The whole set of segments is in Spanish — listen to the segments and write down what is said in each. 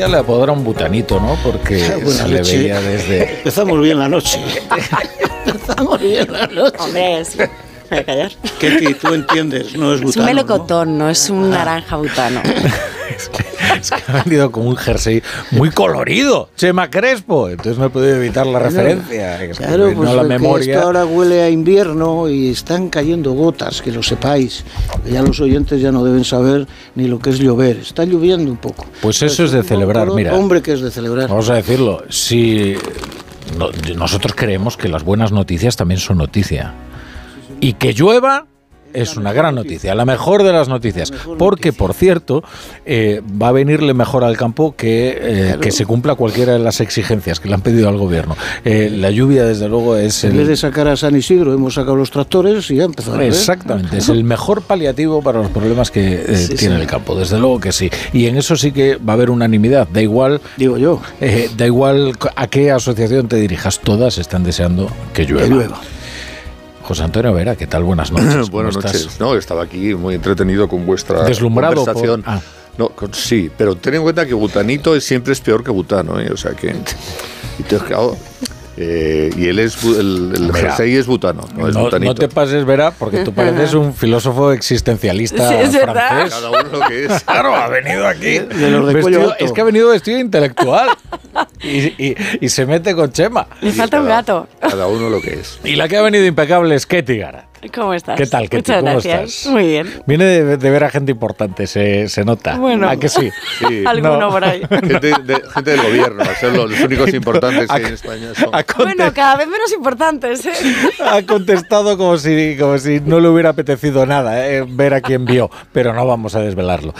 García le apodaron Butanito, ¿no? Porque Buenas se le noches. veía desde... Empezamos bien la noche. Empezamos bien la noche. Hombre, es... Voy a callar. Ketty, tú entiendes, no es Es butano. un melocotón, no, es un naranja butano. Es que ha venido con un jersey muy colorido, Chema Crespo. Entonces no he podido evitar la referencia. Es que Claro, me pues la memoria. esto ahora huele a invierno y están cayendo gotas, que lo sepáis. Ya los oyentes ya no deben saber ni lo que es llover. Está lloviendo un poco. Pues eso es de celebrar, mira. Hombre, que es de celebrar. Vamos a decirlo, si no- nosotros creemos que las buenas noticias también son noticia. Y que llueva es una gran noticia, la mejor de las noticias. Porque, noticia. por cierto, eh, va a venirle mejor al campo que, eh, Claro. que se cumpla cualquiera de las exigencias que le han pedido al gobierno. Eh, la lluvia, desde luego, es En vez de el, sacar a San Isidro, hemos sacado los tractores y ya llover. Exactamente, es el mejor paliativo para los problemas que eh, Sí, tiene sí. el campo, desde luego que sí. Y en eso sí que va a haber unanimidad, da igual Digo yo, eh, da igual a qué asociación te dirijas, todas están deseando que llueva. que llueva. José Antonio Vera, ¿qué tal? Buenas noches. ¿cómo Buenas estás? noches. No, estaba aquí muy entretenido con vuestra Deslumbrado por- conversación. ah. No, con- sí, pero ten en cuenta que butanito es, siempre es peor que butano, ¿eh? O sea que... Y, te- claro, eh, y él es... El, el Mira, jersey es butano, no es No, butanito. no te pases, Vera, porque tú pareces un filósofo existencialista Sí, es verdad. francés. Cada uno lo que es. Claro, ha venido aquí. De los de vestido- es que ha venido vestido intelectual y, y- y se mete con Chema. Le falta un gato. Cada uno lo que es. Y la que ha venido impecable es Ketty Gara. ¿Cómo estás? ¿Qué tal, Ketty? Muchas ¿Cómo gracias. estás? Muy bien. Viene de, de ver a gente importante, se, se nota. Bueno. ¿A que sí? Sí. Alguno No. por ahí. Gente, de- gente del gobierno, a ser los, los únicos importantes que hay en España son... Bueno, cada vez menos importantes, ¿eh? ha contestado como si, como si no le hubiera apetecido nada eh, ver a quién vio, pero no vamos a desvelarlo.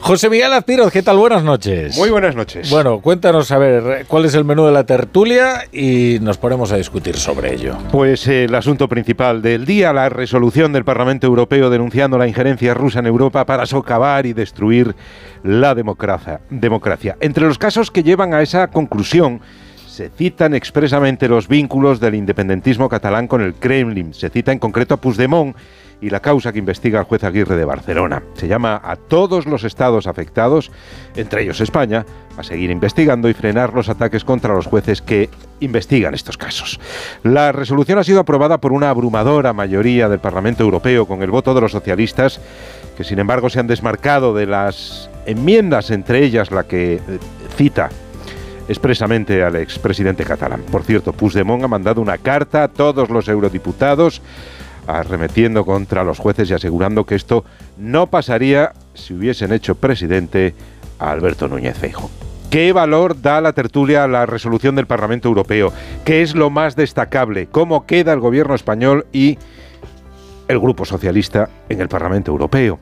José Miguel Azpiroz, ¿qué tal? Buenas noches. Muy buenas noches. Bueno, cuéntanos a ver cuál es el menú de la tertulia y nos ponemos a discutir sobre ello. Pues eh, el asunto principal del día, la resolución del Parlamento Europeo denunciando la injerencia rusa en Europa para socavar y destruir la democracia. democracia. Entre los casos que llevan a esa conclusión, se citan expresamente los vínculos del independentismo catalán con el Kremlin. Se cita en concreto a Puigdemont y la causa que investiga el juez Aguirre de Barcelona. Se llama a todos los estados afectados, entre ellos España, a seguir investigando y frenar los ataques contra los jueces que investigan estos casos. La resolución ha sido aprobada por una abrumadora mayoría del Parlamento Europeo con el voto de los socialistas, que sin embargo se han desmarcado de las enmiendas, entre ellas la que eh, cita expresamente al expresidente catalán. Por cierto, Puigdemont ha mandado una carta a todos los eurodiputados arremetiendo contra los jueces y asegurando que esto no pasaría si hubiesen hecho presidente a Alberto Núñez Feijóo. ¿Qué valor da la tertulia a la resolución del Parlamento Europeo? ¿Qué es lo más destacable? ¿Cómo queda el gobierno español y el Grupo Socialista en el Parlamento Europeo?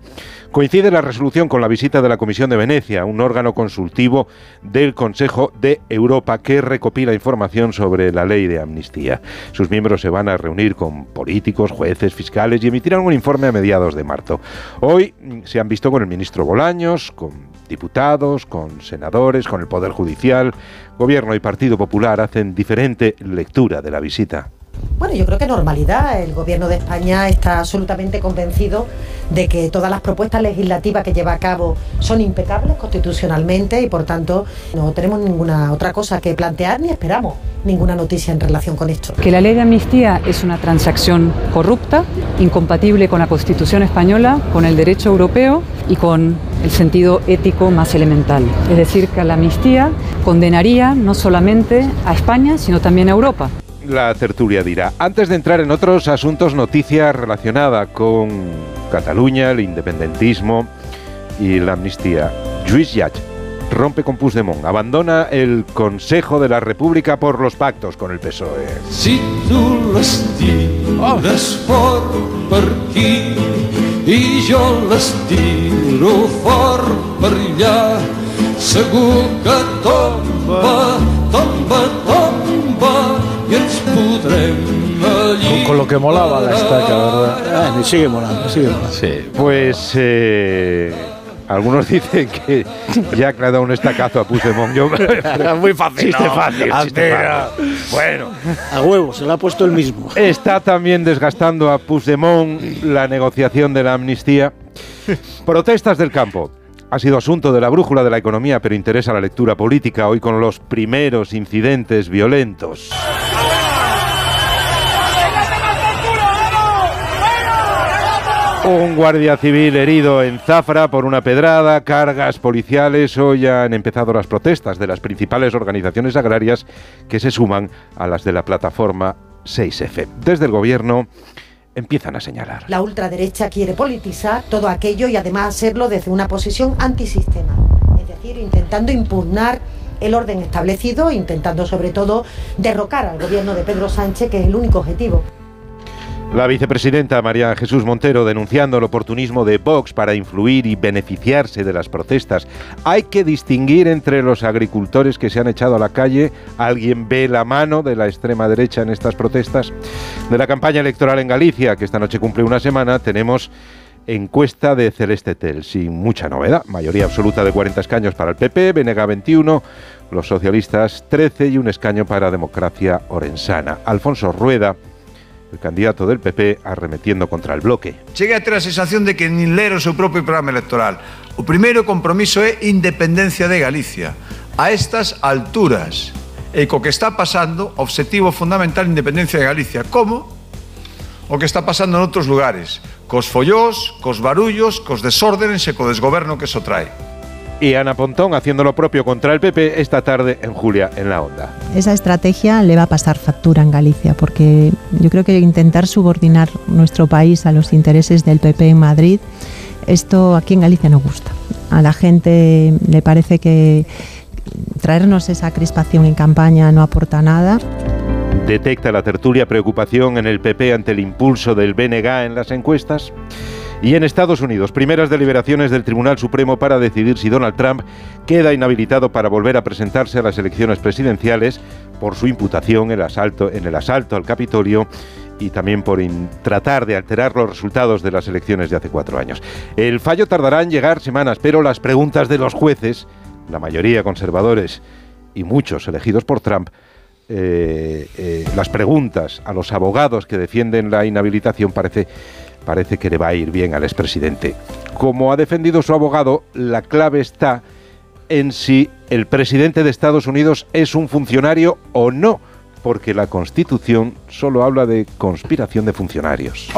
Coincide la resolución con la visita de la Comisión de Venecia, un órgano consultivo del Consejo de Europa que recopila información sobre la ley de amnistía. Sus miembros se van a reunir con políticos, jueces, fiscales y emitirán un informe a mediados de marzo. Hoy mm, se han visto con el ministro Bolaños, con diputados, con senadores, con el Poder Judicial. Gobierno y Partido Popular hacen diferente lectura de la visita. Bueno, yo creo que normalidad. El gobierno de España está absolutamente convencido de que todas las propuestas legislativas que lleva a cabo son impecables constitucionalmente y por tanto no tenemos ninguna otra cosa que plantear ni esperamos ninguna noticia en relación con esto. que la ley de amnistía es una transacción corrupta, incompatible con la Constitución española, con el derecho europeo y con el sentido ético más elemental. Es decir, que la amnistía condenaría no solamente a España, sino también a Europa. La tertulia dirá. Antes de entrar en otros asuntos, noticias relacionada con Cataluña, el independentismo y la amnistía. Lluís Llach rompe con Puigdemont, abandona el Consejo de la República por los pactos con el PSOE. Si tu l'estimes fort per aquí i jo l'estiro fort per allà, segur que tomba, tomba, tomba i ens podrem allí. Con lo que molaba la estaca, ¿verdad? Ah, me sigue molando, sigue molando. Sí. Pues eh, algunos dicen que Jack le ha dado un estacazo a Puigdemont. Yo, Muy fácil. Chiste no. fácil, chiste fácil. Bueno, A huevo, se lo ha puesto el mismo. está también desgastando a Puigdemont la negociación de la amnistía. Protestas del campo. Ha sido asunto de la brújula de la economía, pero interesa la lectura política hoy con los primeros incidentes violentos. Un guardia civil herido en Zafra por una pedrada, cargas policiales. Hoy han empezado las protestas de las principales organizaciones agrarias que se suman a las de la plataforma 6F. Desde el gobierno empiezan a señalar. La ultraderecha quiere politizar todo aquello y además hacerlo desde una posición antisistema, es decir, intentando impugnar el orden establecido, intentando sobre todo derrocar al gobierno de Pedro Sánchez, que es el único objetivo. La vicepresidenta María Jesús Montero denunciando el oportunismo de Vox para influir y beneficiarse de las protestas. Hay que distinguir entre los agricultores que se han echado a la calle. ¿Alguien ve la mano de la extrema derecha en estas protestas? De la campaña electoral en Galicia, que esta noche cumple una semana, tenemos encuesta de Celeste Tel, sin mucha novedad. Mayoría absoluta de 40 escaños para el PP, Venega 21, los socialistas 13 y un escaño para Democracia Orensana. Alfonso Rueda, el candidato del PP, arremetiendo contra el bloque. Cheguei a ter a sensación de que nin ler o propio programa electoral. O primeiro compromiso é independencia de Galicia. A estas alturas. E que está pasando, obxectivo fundamental independencia de Galicia. Como? O que está pasando en outros lugares. Cos follós, cos barullos, cos desórdenes e co desgoberno que eso trae. Y Ana Pontón haciendo lo propio contra el PP esta tarde en Julia en la Onda. Esa estrategia le va a pasar factura en Galicia, porque yo creo que intentar subordinar nuestro país a los intereses del PP en Madrid, esto aquí en Galicia no gusta. A la gente le parece que traernos esa crispación en campaña no aporta nada. Detecta la tertulia preocupación en el PP ante el impulso del BNG en las encuestas. Y en Estados Unidos, primeras deliberaciones del Tribunal Supremo para decidir si Donald Trump queda inhabilitado para volver a presentarse a las elecciones presidenciales por su imputación en el asalto, en el asalto al Capitolio y también por tratar de alterar los resultados de las elecciones de hace cuatro años. El fallo tardará en llegar semanas, pero las preguntas de los jueces, la mayoría conservadores y muchos elegidos por Trump, eh, eh, las preguntas a los abogados que defienden la inhabilitación parece, parece que le va a ir bien al expresidente. Como ha defendido su abogado, la clave está en si el presidente de Estados Unidos es un funcionario o no, porque la Constitución solo habla de conspiración de funcionarios.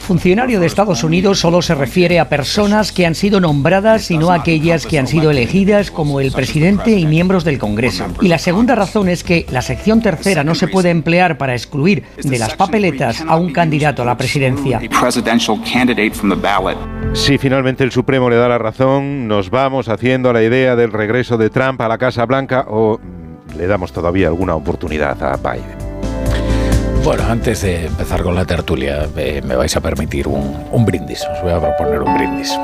Funcionario de Estados Unidos solo se refiere a personas que han sido nombradas y no a aquellas que han sido elegidas como el presidente y miembros del Congreso. Y la segunda razón es que la sección tercera no se puede emplear para excluir de las papeletas a un candidato a la presidencia. Si finalmente el Supremo le da la razón, nos vamos haciendo a la idea del regreso de Trump a la Casa Blanca o le damos todavía alguna oportunidad a Biden. Bueno, antes de empezar con la tertulia, eh, me vais a permitir un, un brindis. Os voy a proponer un brindis.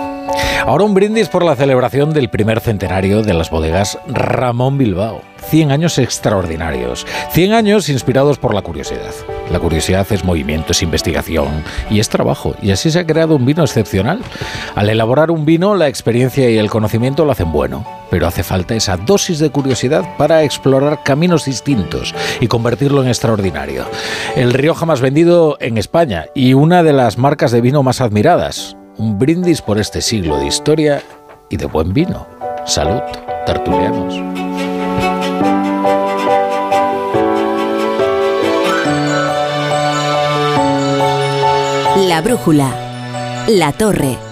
Ahora un brindis por la celebración del primer centenario de las bodegas Ramón Bilbao. 100 años extraordinarios. 100 años inspirados por la curiosidad. La curiosidad es movimiento, es investigación y es trabajo. Y así se ha creado un vino excepcional. Al elaborar un vino, la experiencia y el conocimiento lo hacen bueno. Pero hace falta esa dosis de curiosidad para explorar caminos distintos y convertirlo en extraordinario. El Rioja más vendido en España y una de las marcas de vino más admiradas. Un brindis por este siglo de historia y de buen vino. Salud, tertulianos. La brújula. La torre.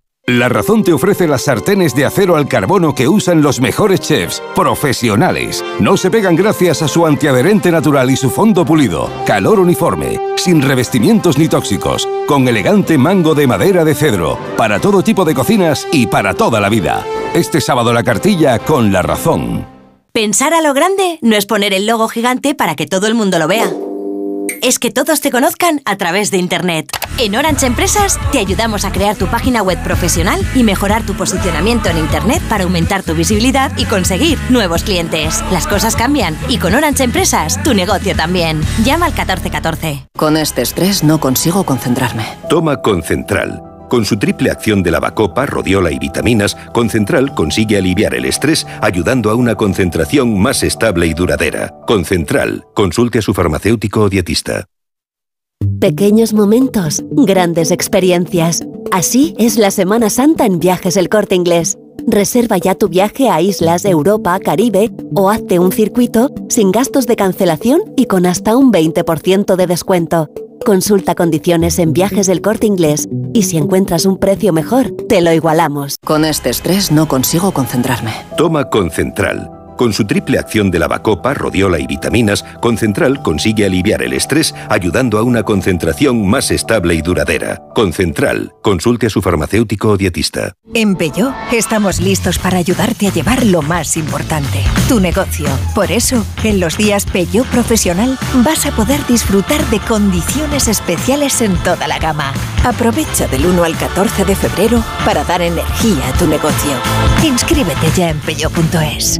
La Razón te ofrece las sartenes de acero al carbono que usan los mejores chefs, profesionales. No se pegan gracias a su antiadherente natural y su fondo pulido. Calor uniforme, sin revestimientos ni tóxicos, con elegante mango de madera de cedro, para todo tipo de cocinas y para toda la vida. Este sábado la cartilla con La Razón. Pensar a lo grande no es poner el logo gigante para que todo el mundo lo vea. Es que todos te conozcan a través de Internet. En Orange Empresas te ayudamos a crear tu página web profesional y mejorar tu posicionamiento en Internet para aumentar tu visibilidad y conseguir nuevos clientes. Las cosas cambian y con Orange Empresas tu negocio también. Llama al 1414. Con este estrés no consigo concentrarme. Toma Concentral. Con su triple acción de lavacopa, rodiola y vitaminas, Concentral consigue aliviar el estrés ayudando a una concentración más estable y duradera. Concentral. Consulte a su farmacéutico o dietista. Pequeños momentos, grandes experiencias. Así es la Semana Santa en Viajes El Corte Inglés. Reserva ya tu viaje a islas, Europa, Caribe o hazte un circuito sin gastos de cancelación y con hasta un 20% de descuento. Consulta condiciones en Viajes del Corte Inglés y si encuentras un precio mejor, te lo igualamos. Con este estrés no consigo concentrarme. Toma Concentral. Con su triple acción de lavacopa, rodiola y vitaminas, Concentral consigue aliviar el estrés ayudando a una concentración más estable y duradera. Concentral. Consulte a su farmacéutico o dietista. En Peugeot estamos listos para ayudarte a llevar lo más importante, tu negocio. Por eso, en los días Peugeot Profesional vas a poder disfrutar de condiciones especiales en toda la gama. Aprovecha del 1 al 14 de febrero para dar energía a tu negocio. Inscríbete ya en peugeot.es.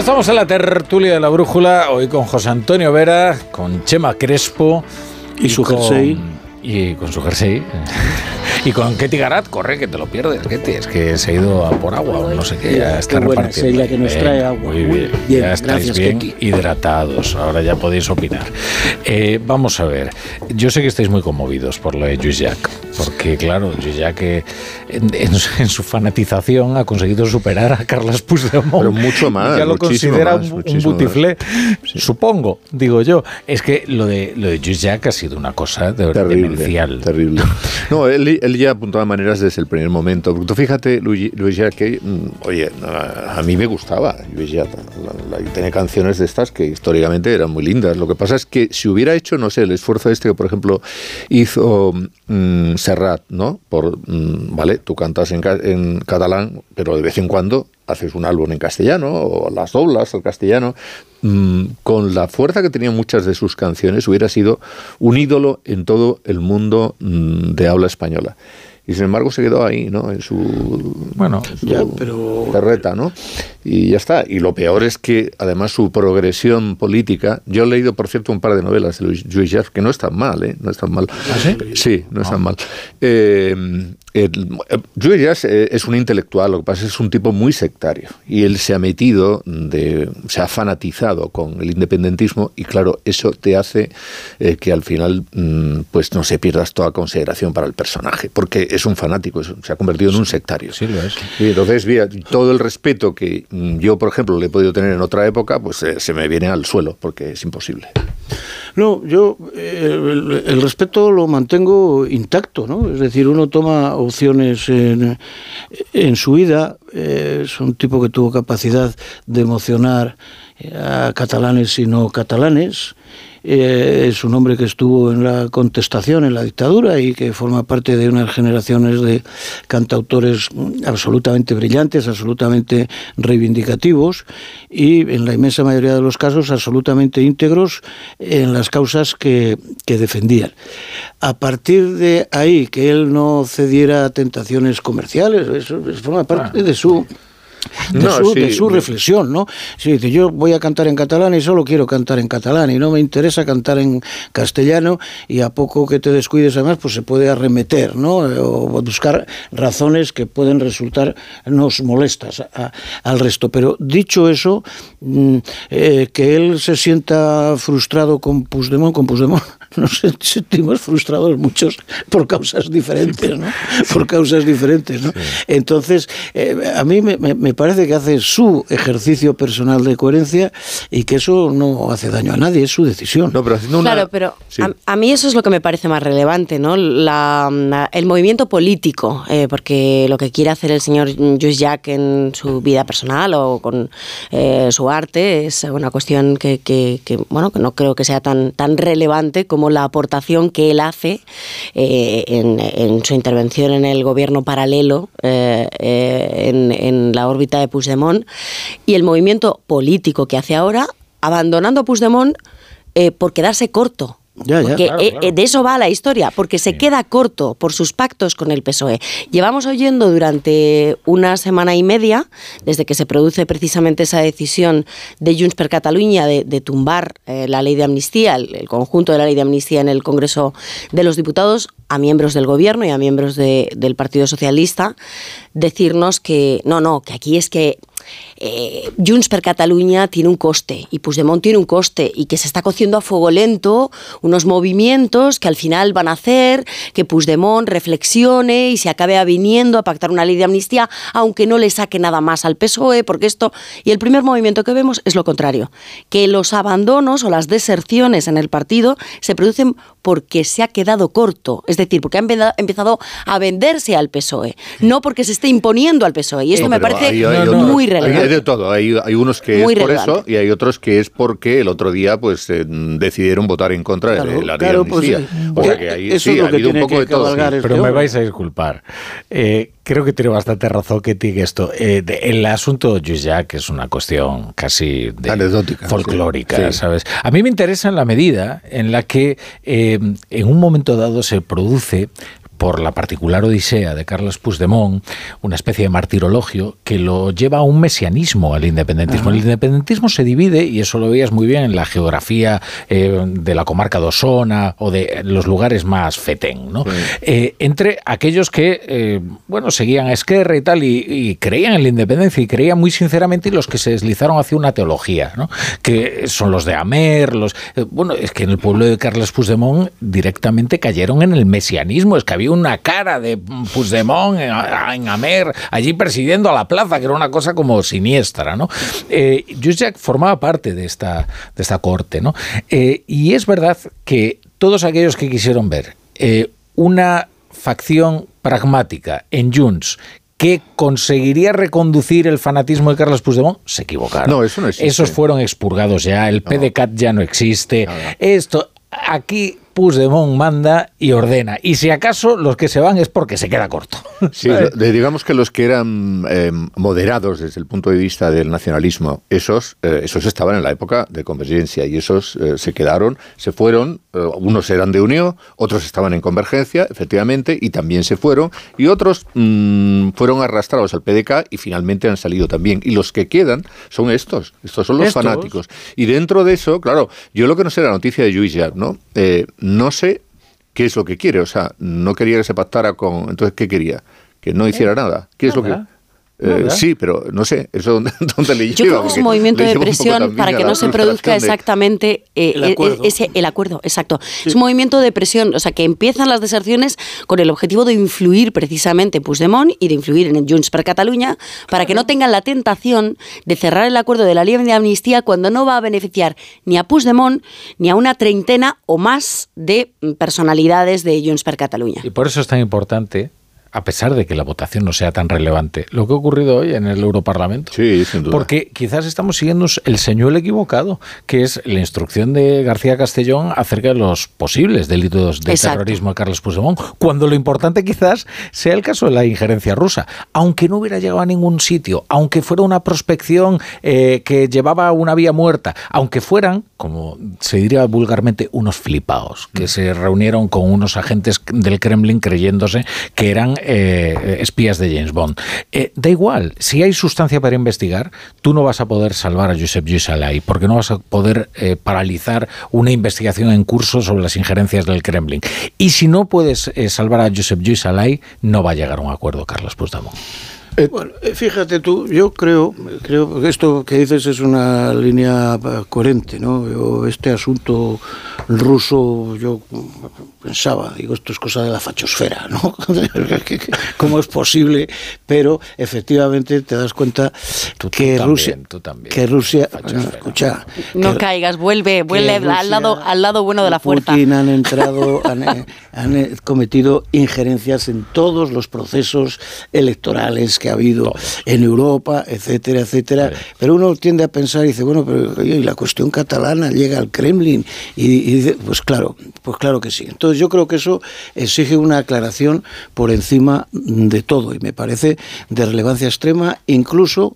Bueno, estamos en la tertulia de la brújula, hoy con José Antonio Vera, con Chema Crespo. Y su con- jersey. Y con su jersey. Y con Ketty Garat, corre que te lo pierdes, Ketty. Es que se ha ido a por agua o no sé qué. Ya está Qué buena, ella que nos trae agua. Muy bien. bien, ya estáis gracias, bien Ketty. hidratados. Ahora ya podéis opinar. Eh, vamos a ver. Yo sé que estáis muy conmovidos por lo de Lluís Jack. Porque, claro, Lluís Jack eh, en, en su- en su fanatización ha conseguido superar a Carles Puigdemont. Pero mucho más, Ya lo considera más, un, un butiflé. Supongo, digo yo. Es que lo de, lo de Lluís Jack ha sido una cosa de, demencial. Terrible. No, él, él ya apuntaba maneras desde el primer momento. Porque tú fíjate, Luis, Jacque, mm, oye, a, mí me gustaba Luis Jacque. La- la- y tiene canciones de estas que históricamente eran muy lindas. Lo que pasa es que si hubiera hecho, no sé, el esfuerzo este que, por ejemplo, hizo mm, Serrat, ¿no? Por, mm, vale, tú cantas en, en catalán, pero de vez en cuando haces un álbum en castellano o las doblas al castellano. Mm, con la fuerza que tenían muchas de sus canciones, hubiera sido un ídolo en todo el mundo mm, de habla española. Y sin embargo se quedó ahí, ¿no? En su, bueno, ya, pero carreta, ¿no? Y ya está. Y lo peor es que, además, su progresión política. Yo he leído, por cierto, un par de novelas de Luis Llach, que no están mal, ¿eh? No están mal. sí? Sí, no están mal. Eh, Lluís Llach eh, es un intelectual, lo que pasa es que es un tipo muy sectario. Y él se ha metido, de, se ha fanatizado con el independentismo, y claro, eso te hace eh, que al final, mm, pues no se pierdas toda consideración para el personaje, porque es un fanático, es- se ha convertido en un sectario. Sí, lo es. Y entonces, mira, todo el respeto que mm, yo, por ejemplo, le he podido tener en otra época, pues eh, se me viene al suelo, porque es imposible. No, yo eh, el, respeto lo mantengo intacto, ¿no? Es decir, uno toma opciones en, en su vida, eh, es un tipo que tuvo capacidad de emocionar a catalanes y no catalanes, eh, es un hombre que estuvo en la contestación, en la dictadura y que forma parte de unas generaciones de cantautores absolutamente brillantes, absolutamente reivindicativos y en la inmensa mayoría de los casos absolutamente íntegros en las causas que, que defendían. A partir de ahí, que él no cediera a tentaciones comerciales, eso, eso forma parte de su de, No, su, sí. de su reflexión, ¿no? Si dice, yo voy a cantar en catalán y solo quiero cantar en catalán y no me interesa cantar en castellano y a poco que te descuides además, pues se puede arremeter, ¿no? O buscar razones que pueden resultar nos molestas a- al resto. Pero dicho eso, mm, eh, que él se sienta frustrado con Puigdemont, con Puigdemont, nos sentimos frustrados muchos por causas diferentes, ¿no? Por causas diferentes, ¿no? Entonces, eh, a mí me, me- parece que hace su ejercicio personal de coherencia y que eso no hace daño a nadie, es su decisión. No, pero haciendo Claro, pero a, a mí eso es lo que me parece más relevante, ¿no? La- la- el movimiento político, eh, porque lo que quiere hacer el señor Lluís Jack en su vida personal o con eh, su arte es una cuestión que, que- que, bueno, que no creo que sea tan, tan relevante como la aportación que él hace eh, en, su intervención en el gobierno paralelo eh, eh, en, en la órbita de Puigdemont y el movimiento político que hace ahora, abandonando a Puigdemont por quedarse corto. Ya, ya, Porque claro, eh, claro. eh, de eso va la historia, porque se queda corto por sus pactos con el PSOE. Llevamos oyendo durante una semana y media, desde que se produce precisamente esa decisión de Junts per Catalunya de, de tumbar eh, la ley de amnistía, el, el conjunto de la ley de amnistía en el Congreso de los Diputados, a miembros del Gobierno y a miembros de- del Partido Socialista, decirnos que no, no, que aquí es que eh, Junts per Catalunya tiene un coste y Puigdemont tiene un coste y que se está cociendo a fuego lento unos movimientos que al final van a hacer que Puigdemont reflexione y se acabe aviniendo a pactar una ley de amnistía aunque no le saque nada más al PSOE porque esto y el primer movimiento que vemos es lo contrario que los abandonos o las deserciones en el partido se producen porque se ha quedado corto es decir porque ha empe- empezado a venderse al PSOE no porque se esté imponiendo al PSOE y esto me parece hay- hay muy relevante Hay de todo. Hay, hay unos que Muy es por eso y hay otros que es porque el otro día pues eh, decidieron votar en contra de Claro, la ley claro, de pues, o sea que ahí eso sí, es lo ha que habido un tiene poco que de todo. este Pero me vais a disculpar. Eh, creo que tiene bastante razón que diga esto. Eh, de- el asunto Lluís Llach es una cuestión casi de- Anecdótica, folclórica, sí. Sí. ¿sabes? A mí me interesa en la medida en la que eh, en un momento dado se produce por la particular odisea de Carlos Puigdemont, una especie de martirologio que lo lleva a un mesianismo al independentismo. El independentismo se divide, y eso lo veías muy bien en la geografía eh, de la comarca de Osona o de los lugares más fetén, ¿no? Eh, entre aquellos que, eh, bueno, seguían a Esquerra y tal, y, y creían en la independencia y creían muy sinceramente, y los que se deslizaron hacia una teología, ¿no? Que son los de Amer, los... bueno, es que en el pueblo de Carles Puigdemont directamente cayeron en el mesianismo, es que había una cara de Puigdemont en, en Amer, allí presidiendo a la plaza, que era una cosa como siniestra, ¿no? Eh, Llach formaba parte de esta, de esta corte, ¿no? Eh, y es verdad que todos aquellos que quisieron ver eh, una facción pragmática en Junts que conseguiría reconducir el fanatismo de Carlos Puigdemont, se equivocaron. No, eso no existe. Esos fueron expurgados ya, el PDCAT ya no existe. Esto, aquí Puigdemont manda y ordena. Y si acaso los que se van es porque se queda corto. Sí, digamos que los que eran eh, moderados desde el punto de vista del nacionalismo, esos, eh, esos estaban en la época de convergencia y esos eh, se quedaron, se fueron, eh, unos eran de unión, otros estaban en convergencia, efectivamente, y también se fueron, y otros mm, fueron arrastrados al PDK y finalmente han salido también. Y los que quedan son estos, estos son los Estos. fanáticos. Y dentro de eso, claro, yo lo que no sé la noticia de Lluís Llach, ¿no? Eh, no sé qué es lo que quiere, o sea, no quería que se pactara con... Entonces, ¿qué quería? Que no hiciera nada. ¿Qué es lo que...? Eh, sí, pero no sé, eso dónde, dónde le lleva. Yo creo que es un movimiento de presión para que la no se produzca exactamente eh, El eh, acuerdo. ese el acuerdo, exacto. Es un movimiento de presión, o sea, que empiezan las deserciones con el objetivo de influir precisamente en Puigdemont y de influir en Junts per Catalunya para que no tengan la tentación de cerrar el acuerdo de la ley de amnistía cuando no va a beneficiar ni a Puigdemont ni a una treintena o más de mm, personalidades de Junts per Catalunya. Y por eso es tan importante a pesar de que la votación no sea tan relevante, lo que ha ocurrido hoy en el Europarlamento. Sí, sin duda. Porque quizás estamos siguiendo el señuelo equivocado, que es la instrucción de García Castellón acerca de los posibles delitos de Exacto. terrorismo de Carlos Puigdemont, cuando lo importante quizás sea el caso de la injerencia rusa. Aunque no hubiera llegado a ningún sitio, aunque fuera una prospección eh, que llevaba a una vía muerta, aunque fueran, como se diría vulgarmente, unos flipaos, que se reunieron con unos agentes del Kremlin creyéndose que eran eh, espías de James Bond. Eh, da igual, si hay sustancia para investigar, tú no vas a poder salvar a Josep Lluís Alay, porque no vas a poder eh, paralizar una investigación en curso sobre las injerencias del Kremlin. Y si no puedes salvar a Josep Lluís Alay, no va a llegar a un acuerdo Carlos Puigdemont. Bueno, eh, fíjate tú, yo creo, creo que esto que dices es una línea eh, coherente, ¿no? Yo, este asunto ruso, yo pensaba, digo, esto es cosa de la fachosfera, ¿no? ¿Cómo es posible? Pero efectivamente te das cuenta que también, Rusia, tú también. que Rusia, bueno, escucha, No que- caigas, vuelve, vuelve Rusia- al lado, al lado bueno de la fuerza. Putin han entrado, han, eh, han, eh, cometido injerencias en todos los procesos electorales que ha habido en Europa, etcétera, etcétera. Pero uno tiende a pensar y dice, bueno, pero oye, y la cuestión catalana llega al Kremlin y, y dice, pues claro, pues claro que sí. Entonces yo creo que eso exige una aclaración por encima de todo y me parece de relevancia extrema, incluso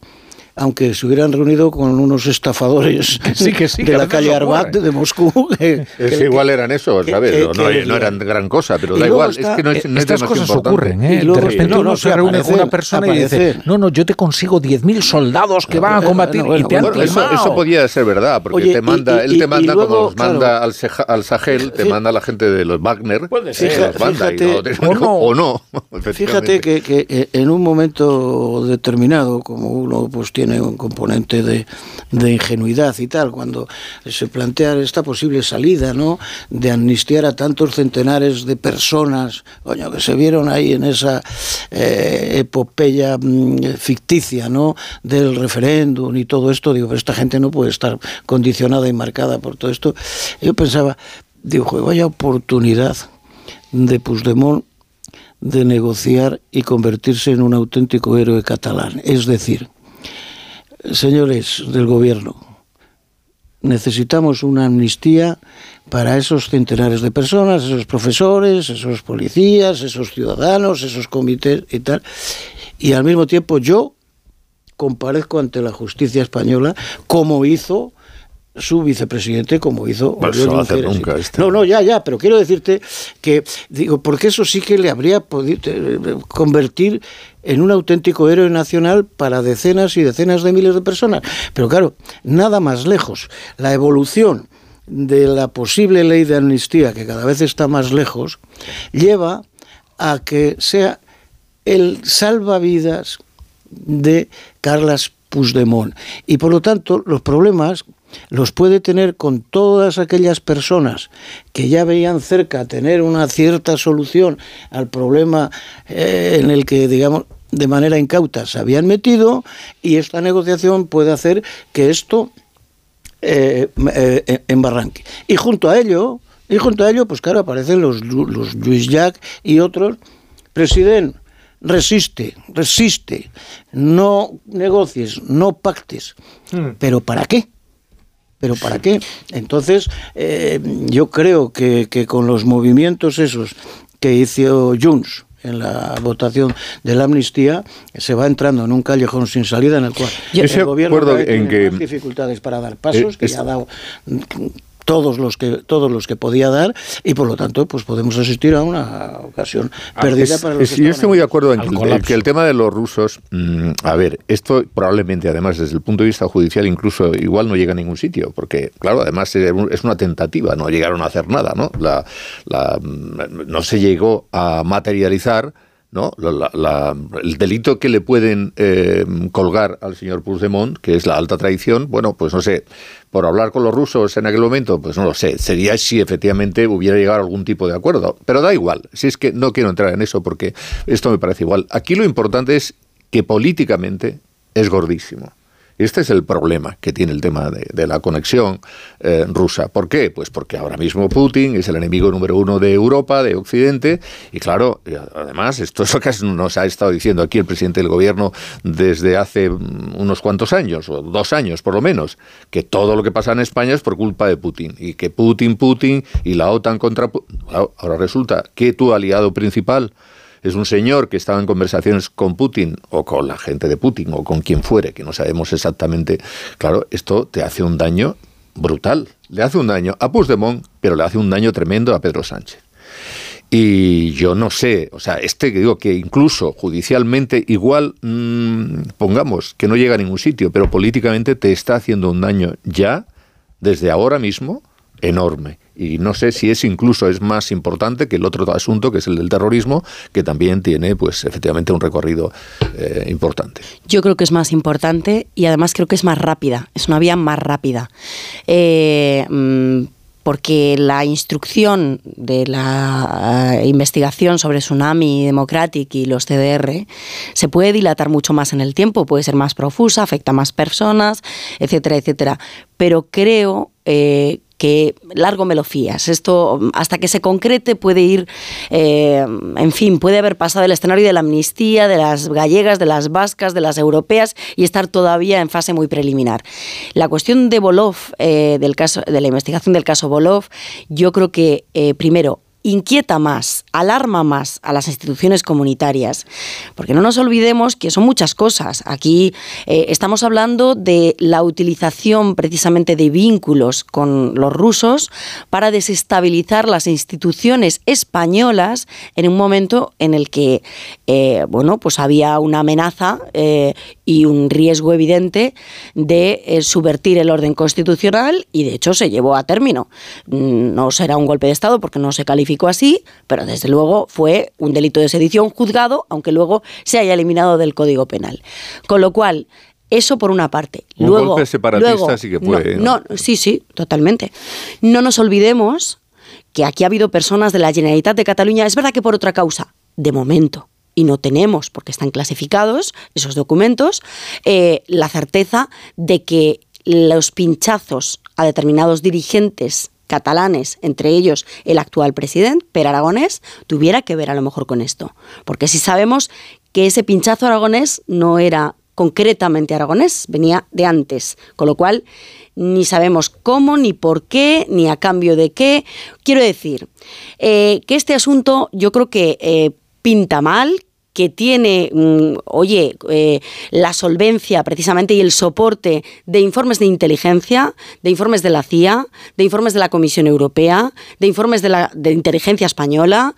aunque se hubieran reunido con unos estafadores sí, que sí, de que la calle. Arbat de Moscú. que- Es igual eran eso, que- ¿sabes? que- no, no, que- no eran gran cosa, pero da igual. está- es que no es, no es Estas demasiado cosas importante. ocurren, ¿eh? Luego- de repente no, uno no, se reúne con una persona y dice, no, no, yo te consigo 10.000 soldados que van a Bueno, combatir bueno, y te bueno, han eso, eso podía ser verdad, porque Oye, te manda, y- él te y manda luego, como los manda al, Seja- al Sahel, te manda a la gente de los Wagner, eh, o no. Fíjate que, eh, en un momento determinado, como uno pues tiene un componente de, ingenuidad y tal, cuando se plantea esta posible salida, ¿no? De amnistiar a tantos centenares de personas, coño, que se vieron ahí en esa eh, epopeya mm, ficticia, ¿no? Del referéndum y todo esto, digo, esta gente no puede estar condicionada y marcada por todo esto. Yo pensaba, digo, "Joder, vaya oportunidad de Puigdemont de negociar y convertirse en un auténtico héroe catalán. Es decir, señores del gobierno, necesitamos una amnistía para esos centenares de personas, esos profesores, esos policías, esos ciudadanos, esos comités y tal. Y al mismo tiempo yo comparezco ante la justicia española como hizo su vicepresidente como hizo Oriol eso no nunca este. No, no, ya, ya, pero quiero decirte que, digo, porque eso sí que le habría podido convertir en un auténtico héroe nacional para decenas y decenas de miles de personas. Pero claro, nada más lejos. La evolución de la posible ley de amnistía, que cada vez está más lejos, lleva a que sea el salvavidas de Carlas Puigdemont. Y por lo tanto, los problemas los puede tener con todas aquellas personas que ya veían cerca tener una cierta solución al problema eh, en el que, digamos, de manera incauta se habían metido y esta negociación puede hacer que esto eh, eh, embarranque. Y junto a ello, y junto a ello, pues claro, aparecen los, los Luis Jack y otros. Presidente, resiste, resiste, no negocies, no pactes. ¿Pero para qué? ¿Pero para qué? Entonces, eh, yo creo que, que con los movimientos esos que hizo Junts en la votación de la amnistía, se va entrando en un callejón sin salida en el cual Yo el gobierno acuerdo en tiene que- dificultades para dar pasos, que ya ha dado todos los que todos los que podía dar y por lo tanto pues podemos asistir a una ocasión perdida Ah, Es- para los es- que yo estoy muy de acuerdo en que el, colapso. que el tema de los rusos, mm, a ver, esto probablemente además desde el punto de vista judicial incluso igual no llega a ningún sitio, porque claro, además es un- es una tentativa, no llegaron a hacer nada, ¿no? La, la, mm, no se llegó a materializar. ¿No? La- la- el delito que le pueden eh, colgar al señor Puigdemont, que es la alta traición, bueno, pues no sé, por hablar con los rusos en aquel momento, pues no lo sé, sería si efectivamente hubiera llegado a algún tipo de acuerdo, pero da igual, si es que no quiero entrar en eso porque esto me parece igual. Aquí lo importante es que políticamente es gordísimo. Este es el problema que tiene el tema de, la conexión eh, rusa. ¿Por qué? Pues porque ahora mismo Putin es el enemigo número uno de Europa, de Occidente, y claro, además, esto es lo que nos ha estado diciendo aquí el presidente del gobierno desde hace mm, unos cuantos años, o dos años por lo menos, que todo lo que pasa en España es por culpa de Putin, y que Putin, Putin y la OTAN contra... Ahora resulta que tu aliado principal es un señor que estaba en conversaciones con Putin o con la gente de Putin o con quien fuere, que no sabemos exactamente. Claro, esto te hace un daño brutal. Le hace un daño a Puigdemont, pero le hace un daño tremendo a Pedro Sánchez. Y yo no sé, o sea, este que digo que incluso judicialmente igual, mm, pongamos que no llega a ningún sitio, pero políticamente te está haciendo un daño ya, desde ahora mismo, enorme y no sé si es incluso es más importante que el otro asunto que es el del terrorismo que también tiene pues efectivamente un recorrido eh, importante yo creo que es más importante y además creo que es más rápida es una vía más rápida eh, mm, porque la instrucción de la eh, investigación sobre Tsunami Democratic y los CDR se puede dilatar mucho más en el tiempo, puede ser más profusa, afecta a más personas, etcétera, etcétera. Pero creo eh, que largo me lo fías. Esto, hasta que se concrete, puede ir, eh, en fin, puede haber pasado el escenario de la amnistía, de las gallegas, de las vascas, de las europeas y estar todavía en fase muy preliminar. La cuestión de Bolov, eh, del caso, de la investigación del caso Bolov, yo creo que, eh, primero, inquieta más, alarma más a las instituciones comunitarias, porque no nos olvidemos que son muchas cosas. Aquí eh, estamos hablando de la utilización precisamente de vínculos con los rusos para desestabilizar las instituciones españolas en un momento en el que eh, bueno, pues había una amenaza eh, y un riesgo evidente de subvertir el orden constitucional y de hecho se llevó a término. Mm, no será un golpe de Estado porque no se califica así, pero desde luego fue un delito de sedición juzgado, aunque luego se haya eliminado del Código Penal. Con lo cual, eso por una parte. Un luego, golpe separatista sí que puede. No, sí, sí, totalmente. No nos olvidemos que aquí ha habido personas de la Generalitat de Cataluña, es verdad que por otra causa, de momento, y no tenemos, porque están clasificados esos documentos, eh, la certeza de que los pinchazos a determinados dirigentes catalanes, entre ellos el actual presidente, Per Aragonés, tuviera que ver a lo mejor con esto. Porque si sabemos que ese pinchazo aragonés no era concretamente aragonés, venía de antes, con lo cual ni sabemos cómo, ni por qué, ni a cambio de qué. Quiero decir eh, que este asunto yo creo que eh, pinta mal, que tiene, mm, oye, eh, la solvencia precisamente y el soporte de informes de inteligencia, de informes de la CIA, de informes de la Comisión Europea, de informes de la de inteligencia española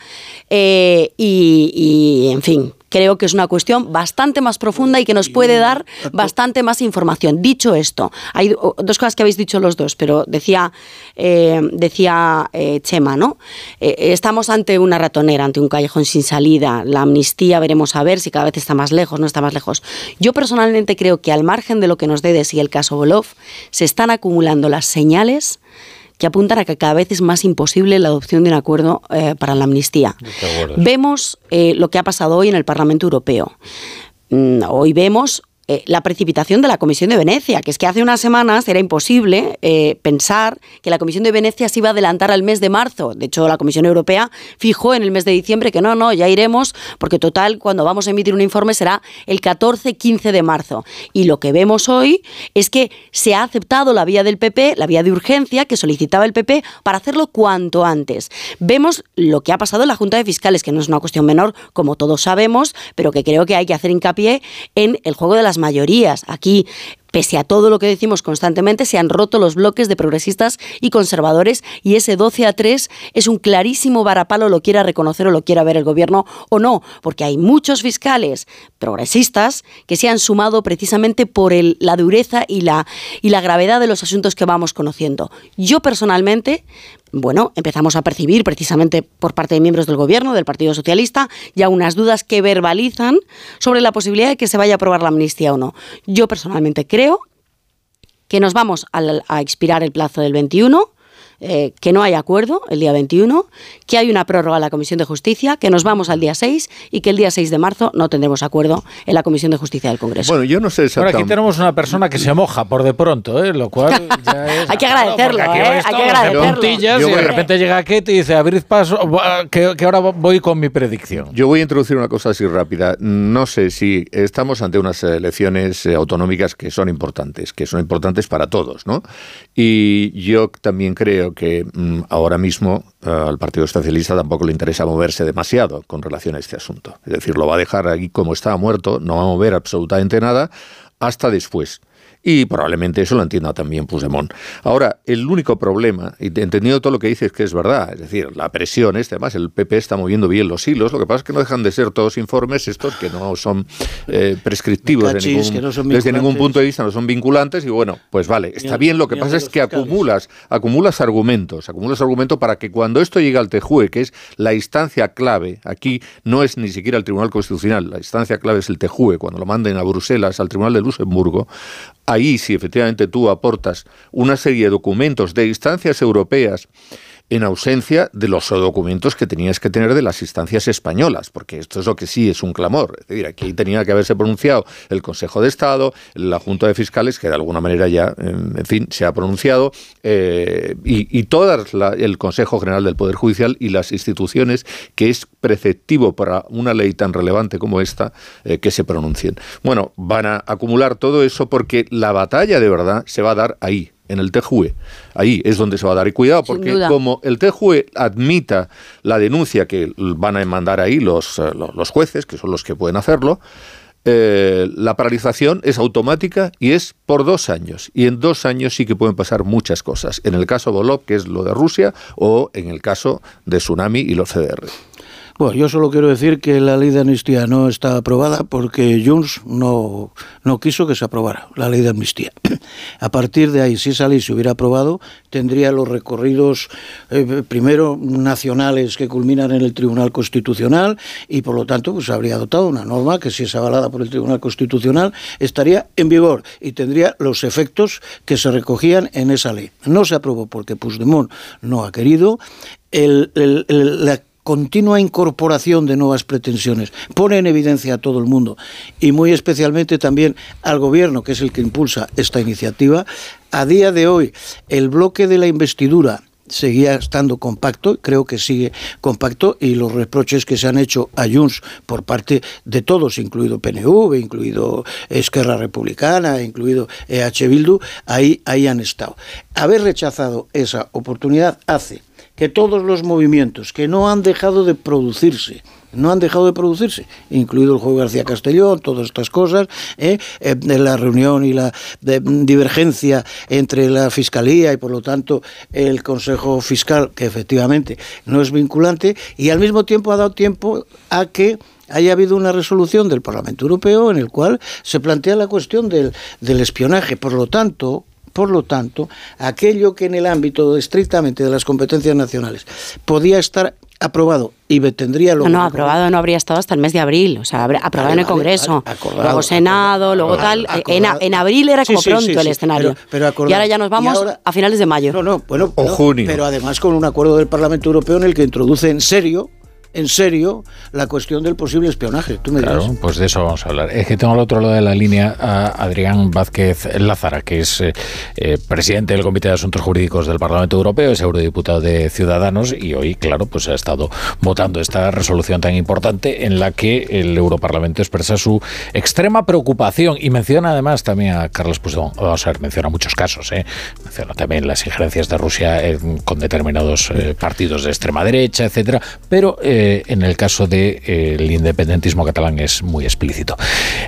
eh, y, en fin, creo que es una cuestión bastante más profunda y que nos puede dar bastante más información. Dicho esto, hay dos cosas que habéis dicho los dos, pero decía, eh, decía eh, Chema, ¿no? Eh, estamos ante una ratonera, ante un callejón sin salida. La amnistía veremos a ver si cada vez está más lejos, no está más lejos. Yo personalmente creo que al margen de lo que nos dé de sí el caso Bolov, se están acumulando las señales que apuntan a que cada vez es más imposible la adopción de un acuerdo eh, para la amnistía. Vemos eh, lo que ha pasado hoy en el Parlamento Europeo. Mm, hoy vemos eh, la precipitación de la Comisión de Venecia, que es que hace unas semanas era imposible eh, pensar que la Comisión de Venecia se iba a adelantar al mes de marzo. De hecho, la Comisión Europea fijó en el mes de diciembre que no, no, ya iremos, porque total, cuando vamos a emitir un informe será el 14-15 de marzo. Y lo que vemos hoy es que se ha aceptado la vía del PP, la vía de urgencia que solicitaba el PP para hacerlo cuanto antes. Vemos lo que ha pasado en la Junta de Fiscales, que no es una cuestión menor, como todos sabemos, pero que creo que hay que hacer hincapié en el juego de las mayorías. Aquí pese a todo lo que decimos constantemente, se han roto los bloques de progresistas y conservadores y ese 12 a 3 es un clarísimo varapalo, lo quiera reconocer o lo quiera ver el gobierno o no, porque hay muchos fiscales progresistas que se han sumado precisamente por la dureza y la, y la gravedad de los asuntos que vamos conociendo. Yo personalmente bueno, empezamos a percibir precisamente por parte de miembros del gobierno, del Partido Socialista, ya unas dudas que verbalizan sobre la posibilidad de que se vaya a aprobar la amnistía o no. Yo personalmente creo que nos vamos a, expirar el plazo del 21, eh, que no hay acuerdo el día 21, que hay una prórroga en la Comisión de Justicia, que nos vamos al día 6 y que el día 6 de marzo no tendremos acuerdo en la Comisión de Justicia del Congreso. Bueno, yo no sé Ahora aquí tenemos una persona que se moja por de pronto, ¿eh? lo cual ya es... hay que agradecerlo, ¿eh? hay que agradecerlo. y de repente llega Kate y dice, abrid paso, que, que ahora voy con mi predicción. Yo voy a introducir una cosa así rápida. No sé si estamos ante unas elecciones autonómicas que son importantes, que son importantes para todos, ¿no? Y yo también creo que mm, ahora mismo eh, al Partido Socialista tampoco le interesa moverse demasiado con relación a este asunto. Es decir, lo va a dejar ahí como está muerto, no va a mover absolutamente nada hasta después. Y probablemente eso lo entienda también Puigdemont. Ahora, el único problema, y entendiendo todo lo que dices que es verdad, es decir, la presión, este, además el PP está moviendo bien los hilos, lo que pasa es que no dejan de ser todos informes estos que no son eh, prescriptivos de ningún- no son desde ningún punto de vista, no son vinculantes y bueno, pues vale, está bien, lo que pasa es que acumulas, acumulas argumentos, acumulas argumentos para que cuando esto llegue al TEJUE, que es la instancia clave, aquí no es ni siquiera el Tribunal Constitucional, la instancia clave es el TEJUE, cuando lo manden a Bruselas, al Tribunal de Luxemburgo, ahí si efectivamente tú aportas una serie de documentos de instancias europeas en ausencia de los documentos que tenías que tener de las instancias españolas, porque esto es lo que sí es un clamor. Es decir, aquí tenía que haberse pronunciado el Consejo de Estado, la Junta de Fiscales, que de alguna manera ya, en fin, se ha pronunciado, eh, y, y todo el Consejo General del Poder Judicial y las instituciones que es preceptivo para una ley tan relevante como esta eh, que se pronuncien. Bueno, van a acumular todo eso porque la batalla de verdad se va a dar ahí, en el TJUE. Ahí es donde se va a dar. Cuidado, porque como el TJUE admita la denuncia que van a mandar ahí los, eh, los jueces, que son los que pueden hacerlo, eh, la paralización es automática y es por dos años. Y en dos años sí que pueden pasar muchas cosas. En el caso Volov, que es lo de Rusia, o en el caso de Tsunami y los CDR. Bueno, yo solo quiero decir que la ley de amnistía no está aprobada porque Junts no, no quiso que se aprobara la ley de amnistía. A partir de ahí, si esa ley se hubiera aprobado, tendría los recorridos, eh, primero, nacionales que culminan en el Tribunal Constitucional y, por lo tanto, pues habría adoptado una norma que, si es avalada por el Tribunal Constitucional, estaría en vigor y tendría los efectos que se recogían en esa ley. No se aprobó porque Puigdemont no ha querido. El- el- el- la continua incorporación de nuevas pretensiones pone en evidencia a todo el mundo y muy especialmente también al gobierno, que es el que impulsa esta iniciativa. A día de hoy, el bloque de la investidura seguía estando compacto, creo que sigue compacto, y los reproches que se han hecho a Junts por parte de todos, incluido PNV, incluido Esquerra Republicana, incluido EH Bildu, ahí, ahí han estado. Haber rechazado esa oportunidad hace que todos los movimientos que no han dejado de producirse, no han dejado de producirse, incluido el juego García Castellón, todas estas cosas, ¿eh? Eh, la reunión y la de- divergencia entre la Fiscalía y por lo tanto el Consejo Fiscal, que efectivamente no es vinculante, y al mismo tiempo ha dado tiempo a que haya habido una resolución del Parlamento Europeo en el cual se plantea la cuestión del, del espionaje. Por lo tanto, por lo tanto, aquello que en el ámbito estrictamente de las competencias nacionales podía estar aprobado y tendría No, luego no, aprobado no habría estado hasta el mes de abril, o sea, habrá- aprobado Vale, en el Congreso, vale, acordado, luego Senado, luego tal. En, a- acordado. en abril era como sí, pronto sí, el escenario. pero- pero acordado. y ahora ya nos vamos ahora- a finales de mayo. No, no, bueno, O junio. Pero además con un acuerdo del Parlamento Europeo en el que introduce en serio, en serio, la cuestión del posible espionaje. Tú me dirás. Claro, pues de eso vamos a hablar. Es que tengo al otro lado de la línea a Adrián Vázquez Lázara, que es eh, eh, presidente del Comité de Asuntos Jurídicos del Parlamento Europeo, es eurodiputado de Ciudadanos y hoy, claro, pues ha estado votando esta resolución tan importante en la que el Europarlamento expresa su extrema preocupación y menciona además también a Carlos Puigdemont. Vamos a ver, menciona muchos casos, ¿eh? menciona también las injerencias de Rusia eh, con determinados eh, partidos de extrema derecha, etcétera, pero eh, en el caso del de, el independentismo catalán es muy explícito.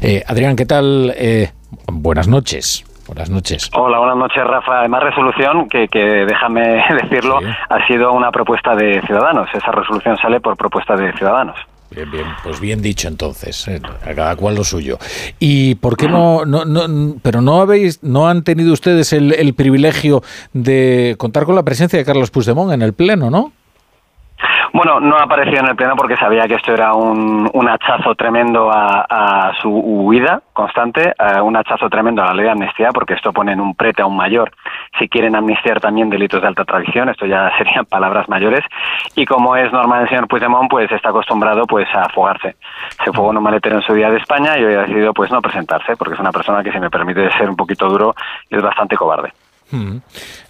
Eh, Adrián, ¿qué tal? Eh, buenas noches. Buenas noches. Hola, buenas noches, Rafa. Además, resolución que, que déjame decirlo, ha sido una propuesta de Ciudadanos. Esa resolución sale por propuesta de Ciudadanos. Bien, bien, pues bien dicho entonces, eh, a cada cual lo suyo. ¿Y por qué no, no, no pero no habéis, no han tenido ustedes el, el privilegio de contar con la presencia de Carlos Puigdemont en el pleno, ¿no? Bueno, no apareció en el pleno porque sabía que esto era un, un hachazo tremendo a, a su huida constante, eh, un hachazo tremendo a la ley de amnistía, porque esto pone en un prete a un mayor. Si quieren amnistiar también delitos de alta tradición, esto ya serían palabras mayores. Y como es normal el señor Puigdemont, pues está acostumbrado pues a fugarse. Se fugó en un maletero en su día de España y hoy ha decidido pues no presentarse, porque es una persona que, si me permite ser un poquito duro, es bastante cobarde. Mm.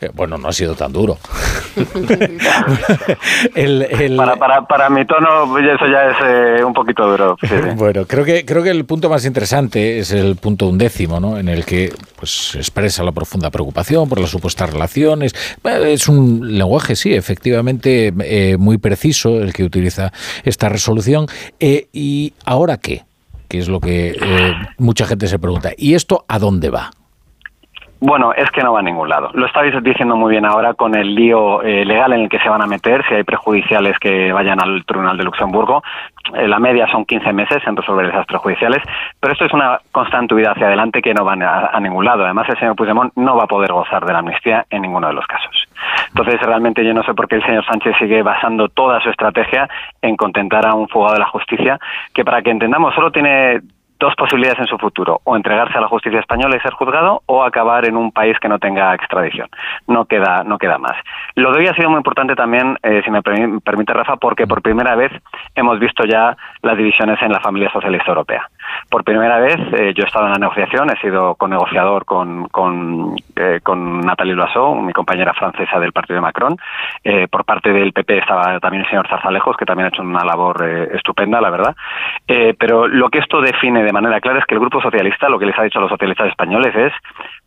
Eh, bueno, no ha sido tan duro. El- el- Para, para, para mi tono, eso ya es eh, un poquito duro. sí, sí. Bueno, creo que, creo que el punto más interesante es el punto undécimo, ¿no? en el que pues, se expresa la profunda preocupación por las supuestas relaciones. Es un lenguaje, sí, efectivamente eh, muy preciso el que utiliza esta resolución. Eh, ¿Y ahora qué? Que es lo que eh, mucha gente se pregunta. ¿Y esto a dónde va? Bueno, es que no va a ningún lado. Lo estáis diciendo muy bien ahora con el lío eh, legal en el que se van a meter, si hay prejudiciales que vayan al Tribunal de Luxemburgo. Eh, la media son 15 meses en resolver esas prejudiciales, pero esto es una constante huida hacia adelante que no va a, a ningún lado. Además, el señor Puigdemont no va a poder gozar de la amnistía en ninguno de los casos. Entonces, realmente yo no sé por qué el señor Sánchez sigue basando toda su estrategia en contentar a un fugado de la justicia, que para que entendamos solo tiene dos posibilidades en su futuro, o entregarse a la justicia española y ser juzgado, o acabar en un país que no tenga extradición. No queda, no queda más. Lo de hoy ha sido muy importante también, eh, si me permi- permite Rafa, porque por primera vez hemos visto ya las divisiones en la familia socialista europea. Por primera vez, eh, yo he estado en la negociación, he sido co-negociador con, con, eh, con Nathalie Loiseau, mi compañera francesa del partido de Macron. Eh, por parte del PP estaba también el señor Zarzalejos, que también ha hecho una labor eh, estupenda, la verdad. Eh, pero lo que esto define de manera clara es que el Grupo Socialista, lo que les ha dicho a los socialistas españoles es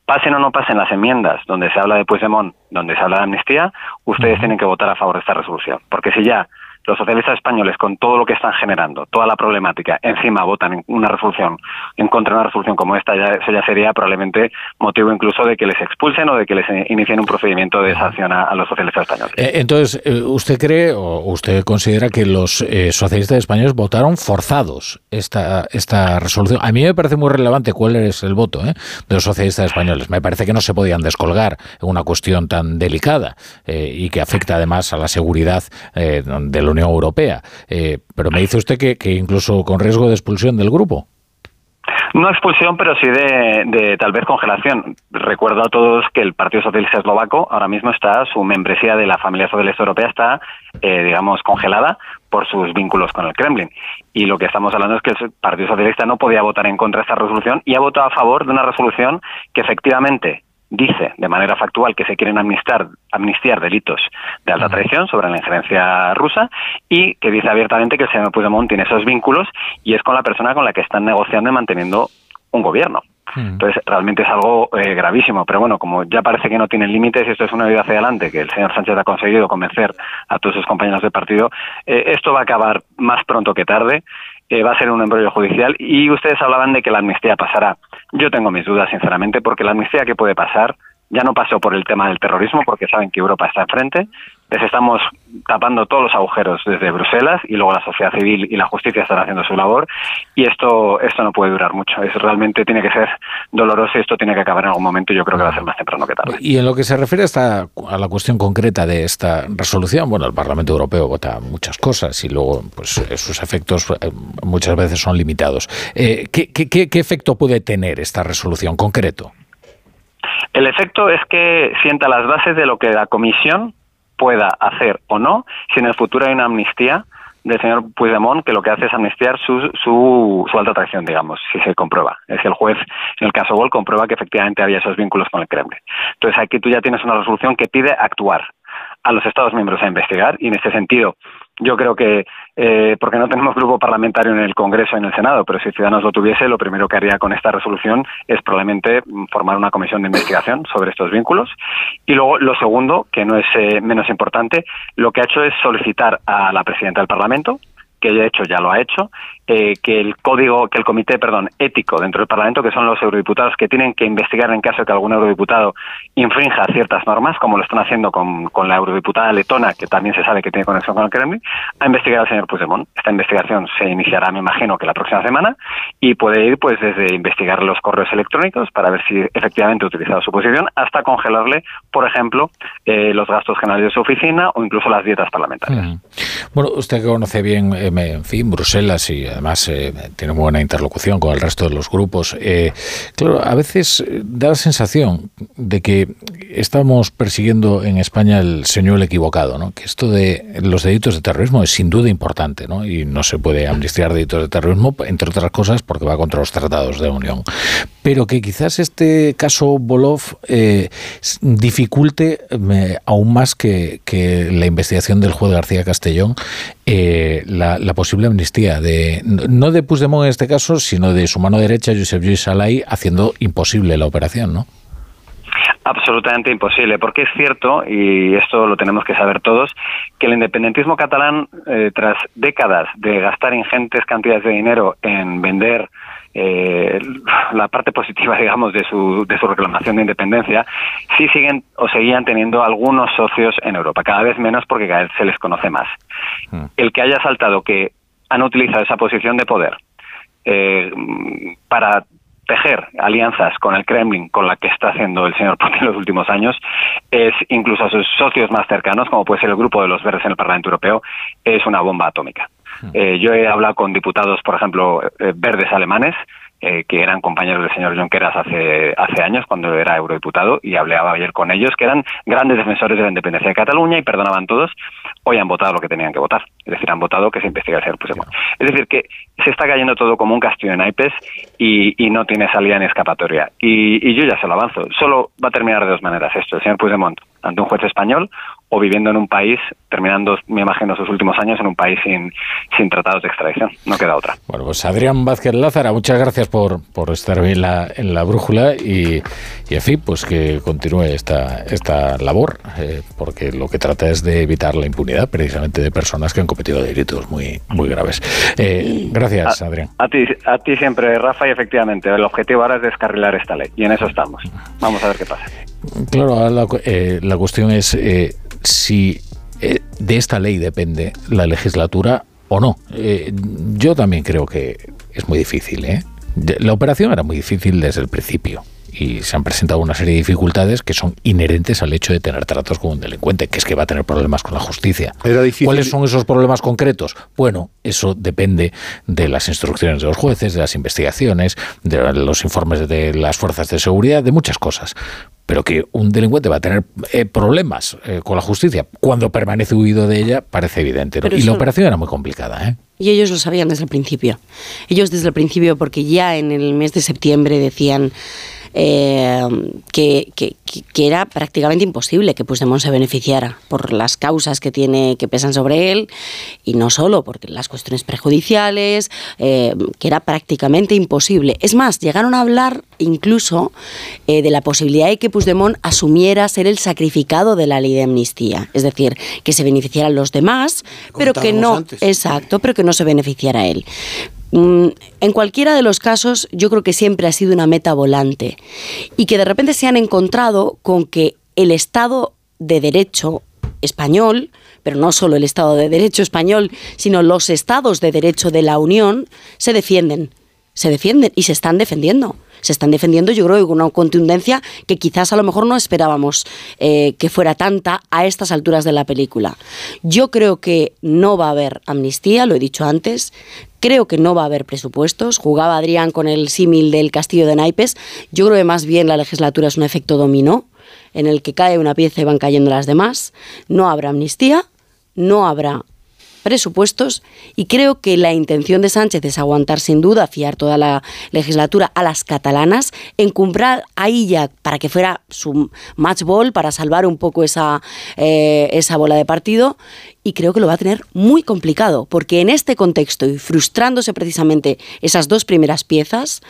pasen o no pasen las enmiendas donde se habla de Puigdemont, donde se habla de amnistía, ustedes tienen que votar a favor de esta resolución. Porque si ya los socialistas españoles, con todo lo que están generando, toda la problemática, encima votan una resolución, en contra de una resolución como esta, ya, sería probablemente motivo incluso de que les expulsen o de que les inicien un procedimiento de sanción a, los socialistas españoles. Eh, Entonces, eh, ¿usted cree o usted considera que los eh, socialistas españoles votaron forzados esta, esta resolución? A mí me parece muy relevante cuál es el voto eh, de los socialistas españoles. Me parece que no se podían descolgar en una cuestión tan delicada y que afecta además a la seguridad de Unión Europea. Eh, pero me dice usted que, que incluso con riesgo de expulsión del grupo. No expulsión, pero sí de, de tal vez congelación. Recuerdo a todos que el Partido Socialista Eslovaco ahora mismo está, su membresía de la familia socialista europea está, eh, digamos, congelada por sus vínculos con el Kremlin. Y lo que estamos hablando es que el Partido Socialista no podía votar en contra de esta resolución y ha votado a favor de una resolución que efectivamente dice de manera factual que se quieren amnistar, amnistiar delitos de alta traición sobre la injerencia rusa y que dice abiertamente que el señor Puigdemont tiene esos vínculos y es con la persona con la que están negociando y manteniendo un gobierno. Entonces, realmente es algo eh, gravísimo. Pero bueno, como ya parece que no tienen límites y esto es una vida hacia adelante, que el señor Sánchez ha conseguido convencer a todos sus compañeros de partido, eh, esto va a acabar más pronto que tarde. eh, va a ser un embrollo judicial y ustedes hablaban de que la amnistía pasará. Yo tengo mis dudas, sinceramente, porque la amnistía que puede pasar ya no pasó por el tema del terrorismo, porque saben que Europa está enfrente. Les estamos tapando todos los agujeros desde Bruselas y luego la sociedad civil y la justicia están haciendo su labor. Y esto, esto no puede durar mucho. Es realmente tiene que ser doloroso y esto tiene que acabar en algún momento. Yo creo que va a ser más temprano que tarde. Y en lo que se refiere a, esta, a la cuestión concreta de esta resolución, bueno, el Parlamento Europeo vota muchas cosas y luego pues, eh, sus efectos eh, muchas veces son limitados. Eh, ¿qué, qué, qué, qué efecto puede tener esta resolución concreto? El efecto es que sienta las bases de lo que la Comisión pueda hacer o no si en el futuro hay una amnistía del señor Puigdemont que lo que hace es amnistiar su, su, su alta traición, digamos, si se comprueba. Es que el juez, en el caso Gol, comprueba que efectivamente había esos vínculos con el Kremlin. Entonces aquí tú ya tienes una resolución que pide actuar a los Estados miembros a investigar y en este sentido yo creo que, eh, porque no tenemos grupo parlamentario en el Congreso y en el Senado, pero si Ciudadanos lo tuviese, lo primero que haría con esta resolución es probablemente formar una comisión de investigación sobre estos vínculos. Y luego, lo segundo, que no es eh, menos importante, lo que ha hecho es solicitar a la presidenta del Parlamento que de hecho ya lo ha hecho, eh, que el código, que el comité, perdón, ético dentro del Parlamento, que son los eurodiputados que tienen que investigar en caso de que algún eurodiputado infrinja ciertas normas, como lo están haciendo con, con la eurodiputada letona, que también se sabe que tiene conexión con el Kremlin, a investigar al señor Puigdemont. Esta investigación se iniciará, me imagino, que la próxima semana y puede ir pues desde investigar los correos electrónicos para ver si efectivamente ha utilizado su posición hasta congelarle, por ejemplo, eh, los gastos generales de su oficina o incluso las dietas parlamentarias. Bueno, usted conoce bien, eh, en fin, Bruselas y además eh, tiene muy buena interlocución con el resto de los grupos. Eh, claro, a veces eh, da la sensación de que estamos persiguiendo en España el señuelo equivocado, ¿no? Que esto de los delitos de terrorismo es sin duda importante, ¿no? Y no se puede amnistiar delitos de terrorismo, entre otras cosas, porque va contra los tratados de unión. Pero que quizás este caso Bolov eh, dificulte eh, aún más que, la investigación del juez García Castellón eh, la, posible amnistía de no de Puigdemont en este caso, sino de su mano derecha, Josep Lluís Salai, haciendo imposible la operación, ¿no? Absolutamente imposible, porque es cierto, y esto lo tenemos que saber todos, que el independentismo catalán, eh, tras décadas de gastar ingentes cantidades de dinero en vender eh, la parte positiva, digamos, de su, de su reclamación de independencia, sí siguen o seguían teniendo algunos socios en Europa, cada vez menos porque cada vez se les conoce más. El que haya saltado que han utilizado esa posición de poder eh, para tejer alianzas con el Kremlin, con la que está haciendo el señor Putin en los últimos años, es incluso a sus socios más cercanos, como puede ser el grupo de los verdes en el Parlamento Europeo, es una bomba atómica. Eh, yo he hablado con diputados, por ejemplo, eh, verdes alemanes, eh, que eran compañeros del señor Junqueras hace, hace años, cuando era eurodiputado, y hablaba ayer con ellos, que eran grandes defensores de la independencia de Cataluña y perdonaban todos. Hoy han votado lo que tenían que votar. Es decir, han votado que se investigue al señor Puigdemont. Es decir, que se está cayendo todo como un castillo de naipes y, y no tiene salida ni escapatoria. Y, y yo ya se lo avanzo. Solo va a terminar de dos maneras esto. El señor Puigdemont ante un juez español o viviendo en un país, terminando, me imagino, sus últimos años en un país sin, sin tratados de extradición. No queda otra. Bueno, pues Adrián Vázquez Lázara, muchas gracias por, por estar hoy en la, en la brújula y, y, en fin, pues que continúe esta, esta labor, eh, porque lo que trata es de evitar la impunidad precisamente de personas que han cometido delitos muy, muy graves. Eh, gracias, a, Adrián. A ti, a ti siempre, Rafa, y efectivamente, el objetivo ahora es descarrilar esta ley y en eso estamos. Vamos a ver qué pasa. Claro, ahora la, eh, la cuestión es eh, si eh, de esta ley depende la legislatura o no. Eh, yo también creo que es muy difícil. ¿eh? La operación era muy difícil desde el principio y se han presentado una serie de dificultades que son inherentes al hecho de tener tratos con un delincuente, que es que va a tener problemas con la justicia. Era difícil. ¿Cuáles son esos problemas concretos? Bueno, eso depende de las instrucciones de los jueces, de las investigaciones, de los informes de las fuerzas de seguridad, de muchas cosas pero que un delincuente va a tener eh, problemas eh, con la justicia cuando permanece huido de ella parece evidente. ¿no? Y eso... la operación era muy complicada. ¿eh? Y ellos lo sabían desde el principio. Ellos desde el principio, porque ya en el mes de septiembre decían eh, que, que, que, era prácticamente imposible que Puigdemont se beneficiara por las causas que tiene que pesan sobre él y no solo porque las cuestiones prejudiciales eh, que era prácticamente imposible es más llegaron a hablar incluso eh, de la posibilidad de que Puigdemont asumiera ser el sacrificado de la ley de amnistía es decir que se beneficiaran los demás pero que no antes. exacto pero que no se beneficiara él en cualquiera de los casos, yo creo que siempre ha sido una meta volante y que de repente se han encontrado con que el Estado de Derecho español, pero no solo el Estado de Derecho español, sino los Estados de Derecho de la Unión, se defienden, se defienden y se están defendiendo se están defendiendo, yo creo, con una contundencia que quizás a lo mejor no esperábamos eh, que fuera tanta a estas alturas de la película. Yo creo que no va a haber amnistía, lo he dicho antes. Creo que no va a haber presupuestos. Jugaba Adrián con el símil del castillo de naipes. Yo creo que más bien la legislatura es un efecto dominó en el que cae una pieza y van cayendo las demás. No habrá amnistía, no habrá presupuestos y creo que la intención de Sánchez es aguantar sin duda, fiar toda la legislatura a las catalanas, encumbrar ahí ya para que fuera su match ball, para salvar un poco esa, eh, esa bola de partido y creo que lo va a tener muy complicado porque en este contexto y frustrándose precisamente esas dos primeras piezas,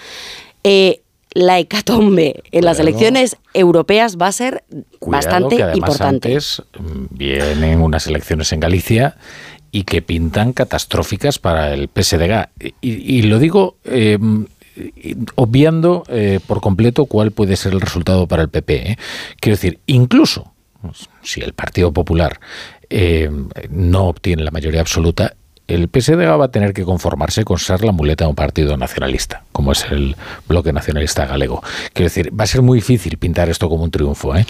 eh, la hecatombe en las elecciones europeas va a ser Cuidado, bastante que además importante. Antes vienen unas elecciones en Galicia y que pintan catastróficas para el PSDG. Y, lo digo eh, obviando eh, por completo cuál puede ser el resultado para el PP. ¿eh? Quiero decir, incluso si el Partido Popular no obtiene la mayoría absoluta, el PSDG va a tener que conformarse con ser la muleta de un partido nacionalista, como es el bloque nacionalista galego. Quiero decir, va a ser muy difícil pintar esto como un triunfo. ¿eh?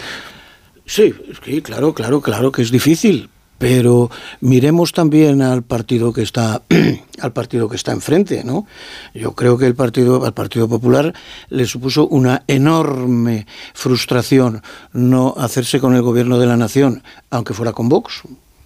Sí, sí, claro, claro, claro que es difícil, pero miremos también al partido que está al partido que está enfrente, ¿no? Yo creo que el partido al Partido Popular le supuso una enorme frustración no hacerse con el gobierno de la nación, aunque fuera con Vox,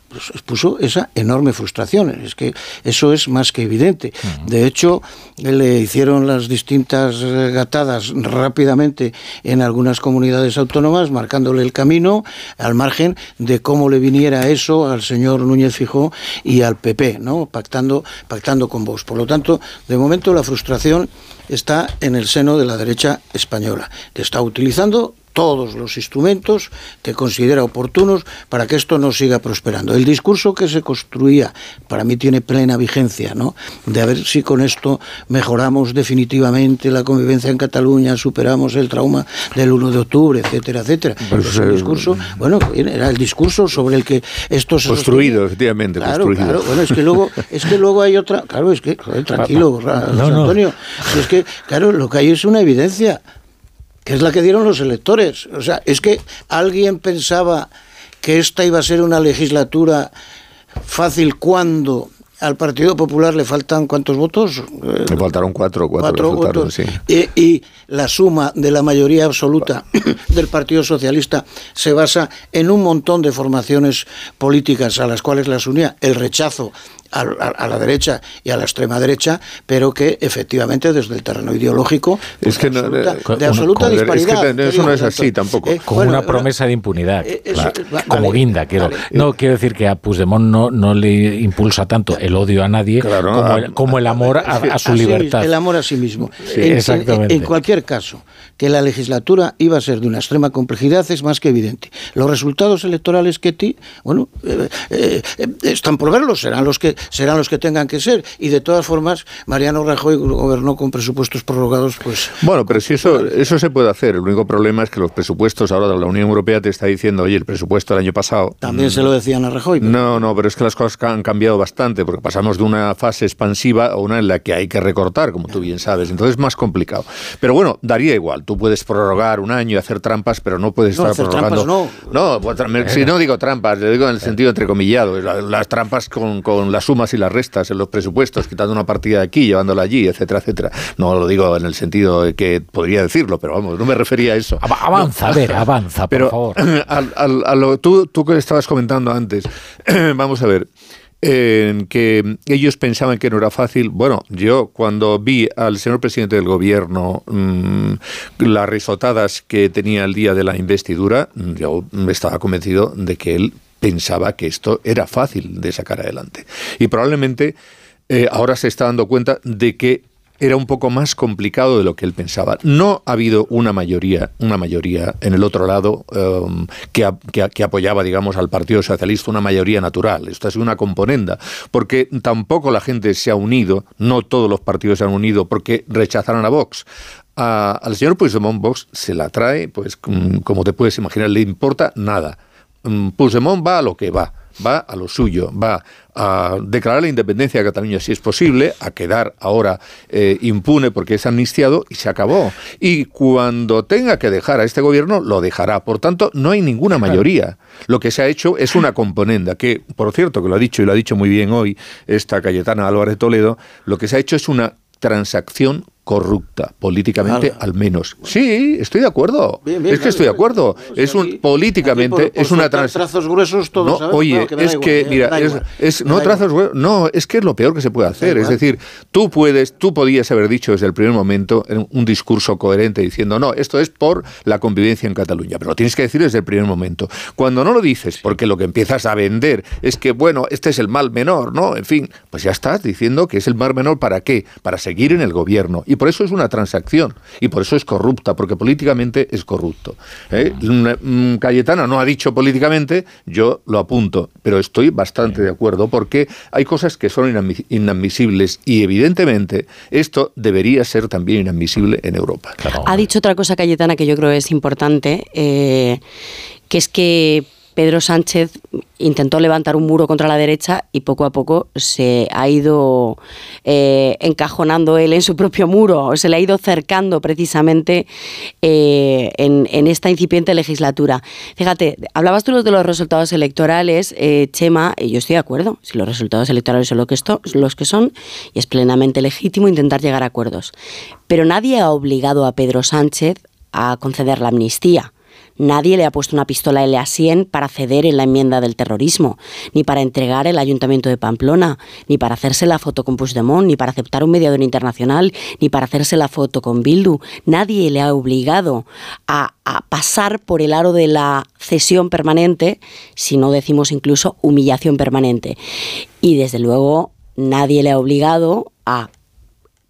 pues expuso esa enorme frustración. Es que eso es más que evidente. De hecho, le hicieron las distintas gatadas rápidamente en algunas comunidades autónomas, marcándole el camino al margen de cómo le viniera eso al señor Núñez Fijó y al PP, ¿no? pactando, pactando con vos. Por lo tanto, de momento la frustración está en el seno de la derecha española, que está utilizando todos los instrumentos que considera oportunos para que esto no siga prosperando. El discurso que se construía para mí tiene plena vigencia, ¿no? De a ver si con esto mejoramos definitivamente la convivencia en Cataluña, superamos el trauma del 1 de octubre, etcétera, etcétera. el discurso, bueno, era el discurso sobre el que esto se construido, efectivamente, claro, construido. Claro, bueno, es que luego es que luego hay otra, claro, es que tranquilo, Antonio, es que claro, lo que hay es una evidencia que es la que dieron los electores. O sea, es que alguien pensaba que esta iba a ser una legislatura fácil cuando al Partido Popular le faltan cuántos votos? Le faltaron cuatro, cuatro, votos. Sí. y, la suma de la mayoría absoluta del Partido Socialista se basa en un montón de formaciones políticas a las cuales las unía el rechazo a, la derecha y a la extrema derecha, pero que efectivamente desde el terreno ideológico es que de absoluta disparidad. eso no es así tampoco. Eh, con una promesa de impunidad, eh, como guinda. Quiero, No quiero decir que a Puigdemont no, no le impulsa tanto el odio a nadie como, el, amor a, su libertad. el amor a sí mismo. en cualquier caso, que la legislatura iba a ser de una extrema complejidad es más que evidente. Los resultados electorales que ti, bueno, eh, eh, eh, están por verlos, serán los que serán los que tengan que ser. Y de todas formas, Mariano Rajoy gobernó con presupuestos prorrogados, pues. Bueno, pero si eso eso se puede hacer. El único problema es que los presupuestos ahora de la Unión Europea te está diciendo, oye, el presupuesto del año pasado. También se lo decían a Rajoy. No, no, pero es que las cosas han cambiado bastante, porque pasamos de una fase expansiva a una en la que hay que recortar, como tú bien sabes. Entonces es más complicado. Pero bueno, daría igual tú puedes prorrogar un año y hacer trampas, pero no puedes estar prorrogando. no. no, pues, si no digo trampas, le digo en el sentido entrecomillado, las trampas con, con, las sumas y las restas en los presupuestos, quitando una partida de aquí, llevándola allí, etcétera, etcétera. No lo digo en el sentido de que podría decirlo, pero vamos, no me refería a eso. Avanza, a ver, avanza, por favor. a lo, tú, tú que estabas comentando antes, vamos a ver en que ellos pensaban que no era fácil. Bueno, yo cuando vi al señor presidente del gobierno mm, las risotadas que tenía el día de la investidura, yo estaba convencido de que él pensaba que esto era fácil de sacar adelante. Y probablemente eh, ahora se está dando cuenta de que era un poco más complicado de lo que él pensaba. No ha habido una mayoría, una mayoría en el otro lado um, que, que, apoyaba, digamos, al Partido Socialista, una mayoría natural. Esto ha sido una componenda, porque tampoco la gente se ha unido, no todos los partidos se han unido porque rechazaron a Vox. al señor Puigdemont Vox se la trae, pues como te puedes imaginar, le importa nada. Mm, Puigdemont va a lo que va va a lo suyo, va a declarar la independencia de Cataluña si es posible, a quedar ahora eh, impune porque es amnistiado y se acabó. Y cuando tenga que dejar a este gobierno, lo dejará. Por tanto, no hay ninguna mayoría. Lo que se ha hecho es una componenda, que, por cierto, que lo ha dicho y lo ha dicho muy bien hoy esta Cayetana Álvarez Toledo, lo que se ha hecho es una transacción corrupta, políticamente al menos. Sí, estoy de acuerdo. es que estoy de acuerdo. es un políticamente es una trazos gruesos todos. No, oye, es que mira, es, no trazos gruesos, no, es que es lo peor que se puede hacer. Es decir, tú puedes, tú podías haber dicho desde el primer momento un discurso coherente diciendo no, esto es por la convivencia en Cataluña, pero lo tienes que decir desde el primer momento. Cuando no lo dices, porque lo que empiezas a vender es que bueno, este es el mal menor, ¿no? En fin, pues ya estás diciendo que es el mal menor para qué, para seguir en el gobierno y Y por eso es una transacción. Y por eso es corrupta, porque políticamente es corrupto. ¿eh? Mm, Cayetana no ha dicho políticamente, yo lo apunto, pero estoy bastante de acuerdo porque hay cosas que son inadmisibles y evidentemente esto debería ser también inadmisible en Europa. Ha dicho otra cosa Cayetana que yo creo es importante, eh, que es que Pedro Sánchez intentó levantar un muro contra la derecha y poco a poco se ha ido eh, encajonando él en su propio muro, se le ha ido cercando precisamente eh, en, esta incipiente legislatura. Fíjate, hablabas tú de los resultados electorales, eh, Chema, y yo estoy de acuerdo, si los resultados electorales son lo los que son, y es plenamente legítimo intentar llegar a acuerdos. Pero nadie ha obligado a Pedro Sánchez a conceder la amnistía. Nadie le ha puesto una pistola L a 100 para ceder en la enmienda del terrorismo, ni para entregar el ayuntamiento de Pamplona, ni para hacerse la foto con Puigdemont, ni para aceptar un mediador internacional, ni para hacerse la foto con Bildu. Nadie le ha obligado a pasar por el aro de la cesión permanente, si no decimos incluso humillación permanente. Y desde luego nadie le ha obligado a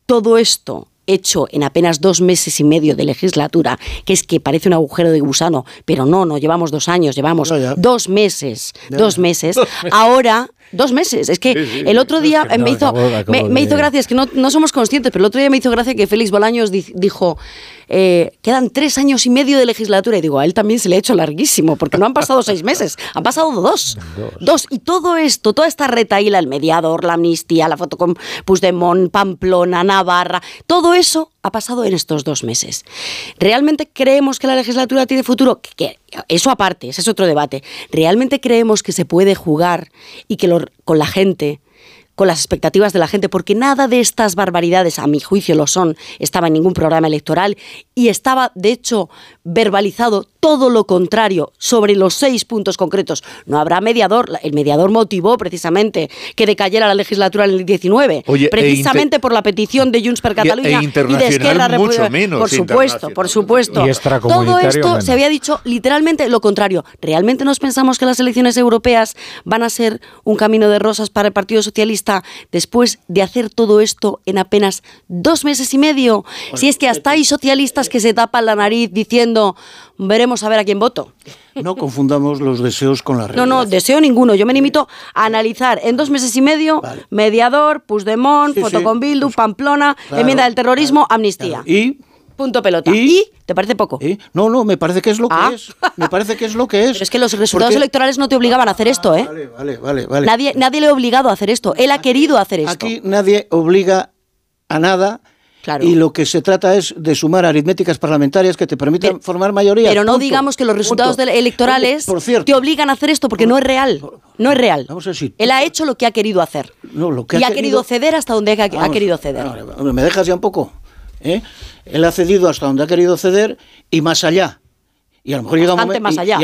todo esto hecho en apenas dos meses y medio de legislatura, que es que parece un agujero de gusano, pero no, no llevamos dos años, llevamos dos meses, dos meses. Ahora Dos meses. Es que el otro día me, hizo, me, hizo gracia, es que no, no, somos conscientes, pero el otro día me hizo gracia que Félix Bolaños dijo, eh, quedan tres años y medio de legislatura. Y digo, a él también se le ha hecho larguísimo, porque no han pasado seis meses, han pasado dos. Dos. Y todo esto, toda esta retaíla, el mediador, la amnistía, la foto con Puigdemont, Pamplona, Navarra, todo eso ha pasado en estos dos meses. ¿Realmente creemos que la legislatura tiene futuro? Que, eso aparte, ese es otro debate. ¿Realmente creemos que se puede jugar y que con la gente con las expectativas de la gente, porque nada de estas barbaridades, a mi juicio lo son, estaba en ningún programa electoral y estaba, de hecho, verbalizado todo lo contrario sobre los seis puntos concretos. No habrá mediador, el mediador motivó precisamente que decayera la legislatura en el 19, e precisamente por la petición de Junts per Catalunya y, de Esquerra Republicana. Por supuesto, por supuesto. todo esto se había dicho literalmente lo contrario. ¿Realmente nos pensamos que las elecciones europeas van a ser un camino de rosas para el Partido Socialista? Después de hacer todo esto en apenas dos meses y medio? si es que hasta hay socialistas que se tapan la nariz diciendo, veremos a ver a quién voto. No confundamos los deseos con la realidad. No, no, deseo ninguno. Yo me limito a analizar en dos meses y medio mediador, Puigdemont, foto con Bildu, Pamplona, enmienda del terrorismo, amnistía. Y Punto pelota. ¿Y? ¿Te parece poco? No, no, me parece que es lo que ah. es. Me parece que es lo que es. Pero es que los resultados electorales no te obligaban a hacer esto, ¿eh? Vale, vale, vale. vale. Nadie, nadie le ha obligado a hacer esto. Él ha querido hacer esto. Aquí nadie obliga a nada. Claro. Y lo que se trata es de sumar aritméticas parlamentarias que te permitan formar mayoría. Pero no digamos que los resultados electorales te obligan a a hacer esto porque no es real. No es real. Vamos a decir, Él ha hecho lo que ha querido hacer. No, lo que y ha, querido, ceder hasta donde ha, querido ceder. ¿Me dejas ya un poco? ¿Eh? Él ha cedido hasta donde ha querido ceder y más allá. Y a lo mejor llega un momento, más allá,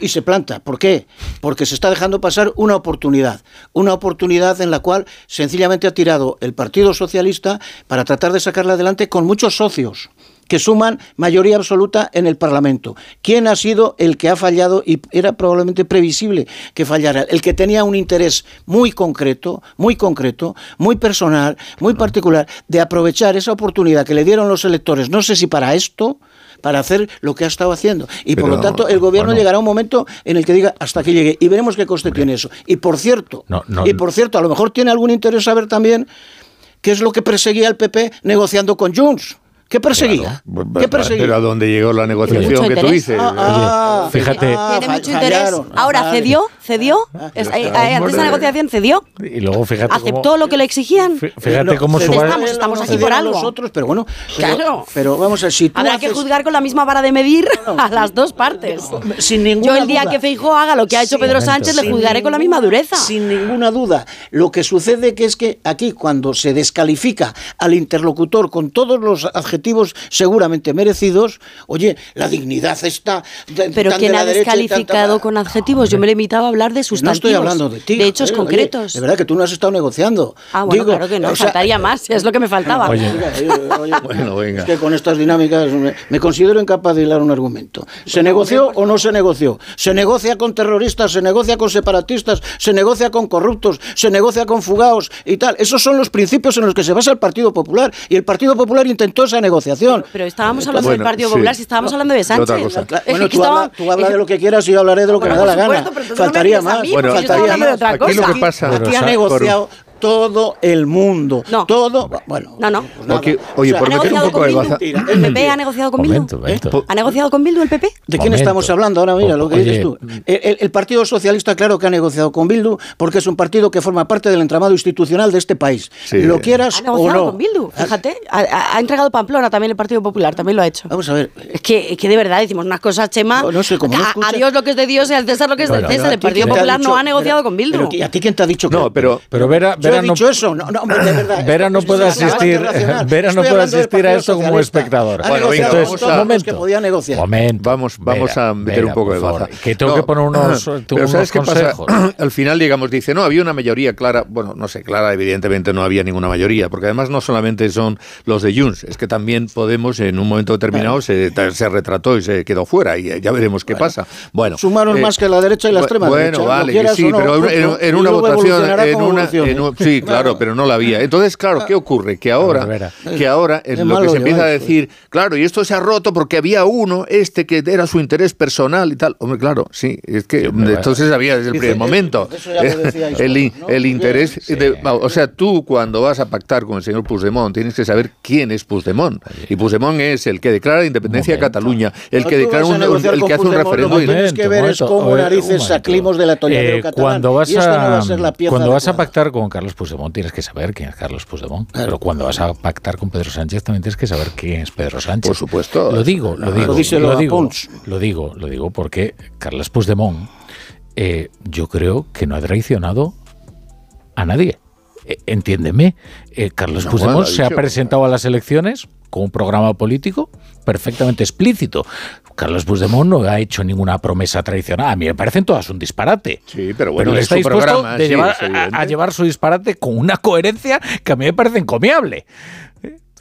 y, se planta. ¿Por qué? Porque se está dejando pasar una oportunidad. Una oportunidad en la cual sencillamente ha tirado el Partido Socialista para tratar de sacarla adelante con muchos socios que suman mayoría absoluta en el Parlamento. ¿Quién ha sido el que ha fallado y era probablemente previsible que fallara? El que tenía un interés muy concreto, muy concreto, muy personal, muy particular, de aprovechar esa oportunidad que le dieron los electores, no sé si para esto, para hacer lo que ha estado haciendo. Y por lo tanto, el gobierno llegará a un momento en el que diga hasta aquí llegue y veremos qué coste tiene eso. Y por cierto, y por cierto, a lo mejor tiene algún interés saber también qué es lo que perseguía el PP negociando con Junts. ¿Qué perseguía? ¿Qué perseguía? Pero a dónde llegó la negociación que tú dices. Ah, ah, fíjate. Ah, tiene mucho interés. Ahora cedió, cedió. Eh, antes de la negociación cedió. Y luego fíjate. Aceptó lo que le exigían. Fíjate cómo su estamos, estamos aquí por algo. Nosotros, pero bueno. claro. Pero vamos a si Habrá que juzgar con la misma vara de medir a las dos partes. Sin ninguna Yo el día que Feijóo haga lo que ha hecho Pedro Sánchez le juzgaré con la misma dureza. Sin ninguna duda. Lo que sucede que es que aquí cuando se descalifica al interlocutor con todos los adjetivos seguramente merecidos, oye, la dignidad está... de- Pero tan ¿quién de la ha derecha y tanta- descalificado con adjetivos? Yo me he limitado a hablar de No sustantivos. estoy hablando de ti. De hechos oye, concretos. de verdad que tú no has estado negociando. ah, bueno, Digo, claro que no, o sea, faltaría más, es lo que me faltaba. Oye, oye, Bueno, venga. Es que con estas dinámicas me, me considero incapaz de hilar un argumento. ¿Se negoció o no se negoció? ¿Se negocia con terroristas? ¿Se negocia con separatistas? ¿Se negocia con corruptos? ¿Se negocia con fugados? Y tal. Esos son los principios en los que se basa el Partido Popular. Y el Partido Popular intentó esa negociación. Pero estábamos hablando Bueno, del Partido sí. Popular si estábamos hablando de Sánchez. Bueno, tú, habla, tú habla de lo que quieras y yo hablaré de lo que Bueno, me da la gana. supuesto, no me Faltaría a más. mí, hablando de otra Aquí lo que pasa. Aquí ha negociado todo el mundo. Todo. Bueno. No, no. Porque, oye, ¿Ha por meter un negociado poco con de Bildu? baza. ¿El PP ha negociado con Bildu? Momento. ¿Ha negociado con Bildu el PP? ¿De quién Momento. estamos hablando ahora? Mira, lo que Oye, dices tú. El, el- el Partido Socialista, claro que ha negociado con Bildu, porque es un partido que forma parte del entramado institucional de este país. Sí. Lo quieras Ha o negociado no. con Bildu, fíjate. Ha, entregado Pamplona también el Partido Popular, también lo ha hecho. Vamos a ver. Es que, es que de verdad decimos unas cosas, Chema. No, no sé, como no a, Dios lo que es de Dios y al César lo que es Bueno, del César. ¿a El ti Partido Popular no ha negociado con Bildu. ¿Y a ti quién te ha dicho que No, pero Pero Vera, Yo Vera he no, dicho eso, no, no, hombre, de verdad. Vera no puede asistir. Vera no puede asistir a esto como espectador. Bueno, venga, vamos a- momento. que podía negociar. Momento. Vamos, vamos Vera, a meter Vera, un poco de baza. Que tengo que poner unos, pero unos ¿sabes qué consejos. pasa? Al final, digamos, dice, no, había una mayoría clara. Bueno, no sé, clara, evidentemente no había ninguna mayoría, porque además no solamente son los de Junts, es que también Podemos en un momento determinado se, se retrató y se quedó fuera, y ya veremos qué pasa. Bueno, Sumaron eh, más que la derecha y la extrema bueno, derecha. lo vale, sí, pero en, punto. en una votación, en una, en un- sí, claro, pero no la había. Entonces, claro, ¿qué ocurre? Que ahora, que ahora es lo que se empieza a lleváis, decir, claro, y esto se ha roto porque había uno, este que era su interés personal y tal. Hombre, claro, sí, es que entonces había desde el primer eh, momento. el, el interés, de- o sea, tú cuando vas a pactar con el señor Puigdemont tienes que saber quién es Puigdemont. Y Puigdemont es el que declara la independencia de. Cataluña, el que declara un, el que hace un referéndum. Lo que tienes que ver es cómo narices saclimos del atolladero Eh, catalán. Cuando vas, y esto no va a, a ser la pieza cuando vas a pactar con Carlos Puigdemont tienes que saber quién es Carlos Puigdemont. Pero cuando vas a pactar con Pedro Sánchez también tienes que saber quién es Pedro Sánchez. Por supuesto. Lo digo, lo digo, lo a digo, lo digo, lo digo porque Carlos Puigdemont eh, yo creo que no ha traicionado a nadie. Eh, entiéndeme, eh, Carlos No, Puigdemont bueno, se ha presentado a las elecciones con un programa político perfectamente explícito. Carlos Puigdemont no ha hecho ninguna promesa traicionada. A mí me parecen todas un disparate. Sí, pero bueno, es está su dispuesto programa, de sí, llevar- es evidente. a, a llevar su disparate con una coherencia que a mí me parece encomiable.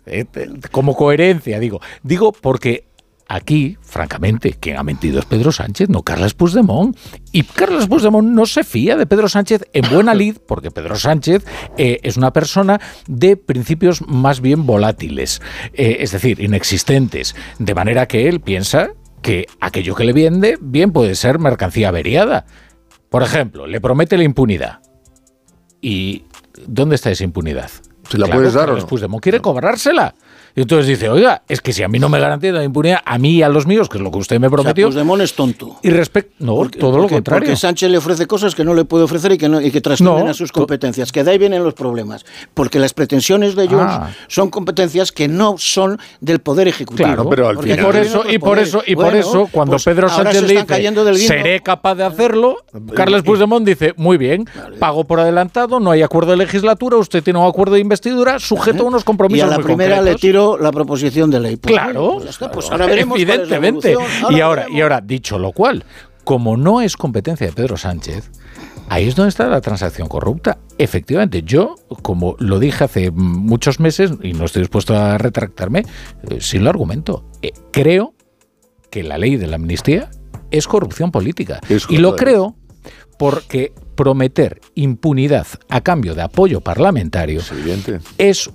Eh, eh, Como coherencia, digo. Digo porque aquí, francamente, quien ha mentido es Pedro Sánchez, no Carlos Puigdemont. Y Carlos Puigdemont no se fía de Pedro Sánchez en buena lid, porque Pedro Sánchez eh, es una persona de principios más bien volátiles, eh, es decir, inexistentes. De manera que él piensa que aquello que le vende bien puede ser mercancía averiada. Por ejemplo, le promete la impunidad. ¿Y dónde está esa impunidad? ¿Se la puedes dar o no? Puigdemont quiere cobrársela. Y entonces dice, oiga, es que si a mí no me garantiza la impunidad, a mí y a los míos, que es lo que usted me O sea, prometió, Puigdemont es tonto. y respecto... No, Porque- todo lo contrario. Porque Sánchez le ofrece cosas que no le puede ofrecer y que, no, y que trascienden No, a sus competencias. Que de ahí vienen los problemas. Porque las pretensiones de Junts Ah. son competencias que no son del Poder Ejecutivo. Claro, pero al final- y por eso, y por eso, y por Bueno, eso, cuando pues Pedro Sánchez se le dice, seré capaz de hacerlo, Carlos Puigdemont dice, muy bien, pago por adelantado, no hay acuerdo de legislatura, usted tiene un acuerdo de investidura sujeto a unos Y compromisos a la muy primera le concretos. La proposición de ley. Pues Claro, bueno, pues está, pues claro, ahora veremos cuál es la evidentemente. y ahora, veremos. y ahora, dicho lo cual, como no es competencia de Pedro Sánchez, ahí es donde está la transacción corrupta. Efectivamente, yo, como lo dije hace muchos meses, y no estoy dispuesto a retractarme, eh, sin lo argumento, eh, creo que la ley de la amnistía es corrupción política. Es y lo creo porque prometer impunidad a cambio de apoyo parlamentario es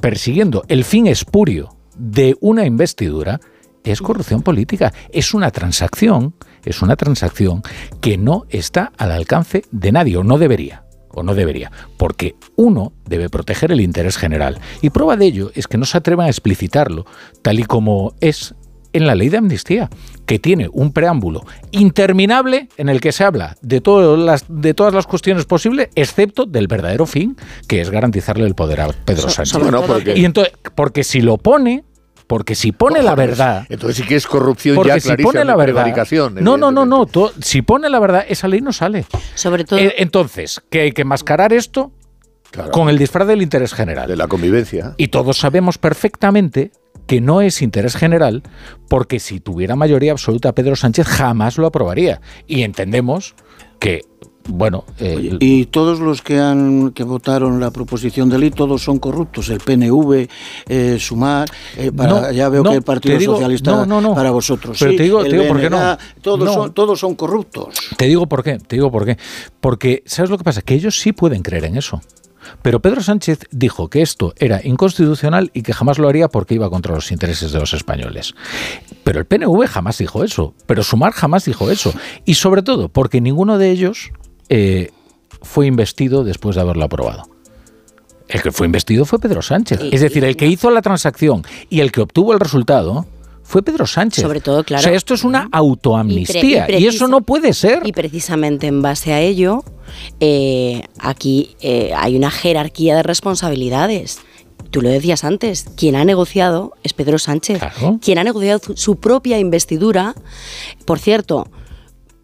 persiguiendo. El fin espurio de una investidura es corrupción política, es una transacción, es una transacción que no está al alcance de nadie o no debería o no debería, porque uno debe proteger el interés general. Y prueba de ello es que no se atrevan a explicitarlo tal y como es en la ley de amnistía, que tiene un preámbulo interminable en el que se habla de, todas las, de todas las cuestiones posibles, excepto del verdadero fin, que es garantizarle el poder a Pedro So- Sánchez. Bueno, porque- Y entonces, porque si lo pone, porque si pone la verdad, Entonces sí que es corrupción porque ya si pone la verdad, no, no, no, no, si pone la verdad, esa ley no sale. Sobre todo, Eh, entonces, que hay que mascarar esto Claro, con el disfraz del interés general. de la convivencia. Y todos sabemos perfectamente que no es interés general, porque si tuviera mayoría absoluta Pedro Sánchez jamás lo aprobaría. Y entendemos que bueno, eh, y todos los que han que votaron la proposición de ley todos son corruptos. El PNV, eh, Sumar, eh, para, ya veo que el Partido Socialista para vosotros. Pero te digo, te digo por qué no. Todos son, todos son corruptos. Te digo por qué. Te digo por qué. Porque sabes lo que pasa, que ellos sí pueden creer en eso. Pero Pedro Sánchez dijo que esto era inconstitucional y que jamás lo haría porque iba contra los intereses de los españoles. Pero el PNV jamás dijo eso, pero Sumar jamás dijo eso. Y sobre todo porque ninguno de ellos eh, fue investido después de haberlo aprobado. El que fue investido fue Pedro Sánchez. Es decir, el que hizo la transacción y el que obtuvo el resultado fue Pedro Sánchez. Sobre todo, claro. O sea, esto es una autoamnistía y, eso no puede ser. Y precisamente en base a ello, eh, aquí eh, hay una jerarquía de responsabilidades. Tú lo decías antes, quien ha negociado es Pedro Sánchez. Quien ha negociado su propia investidura, por cierto,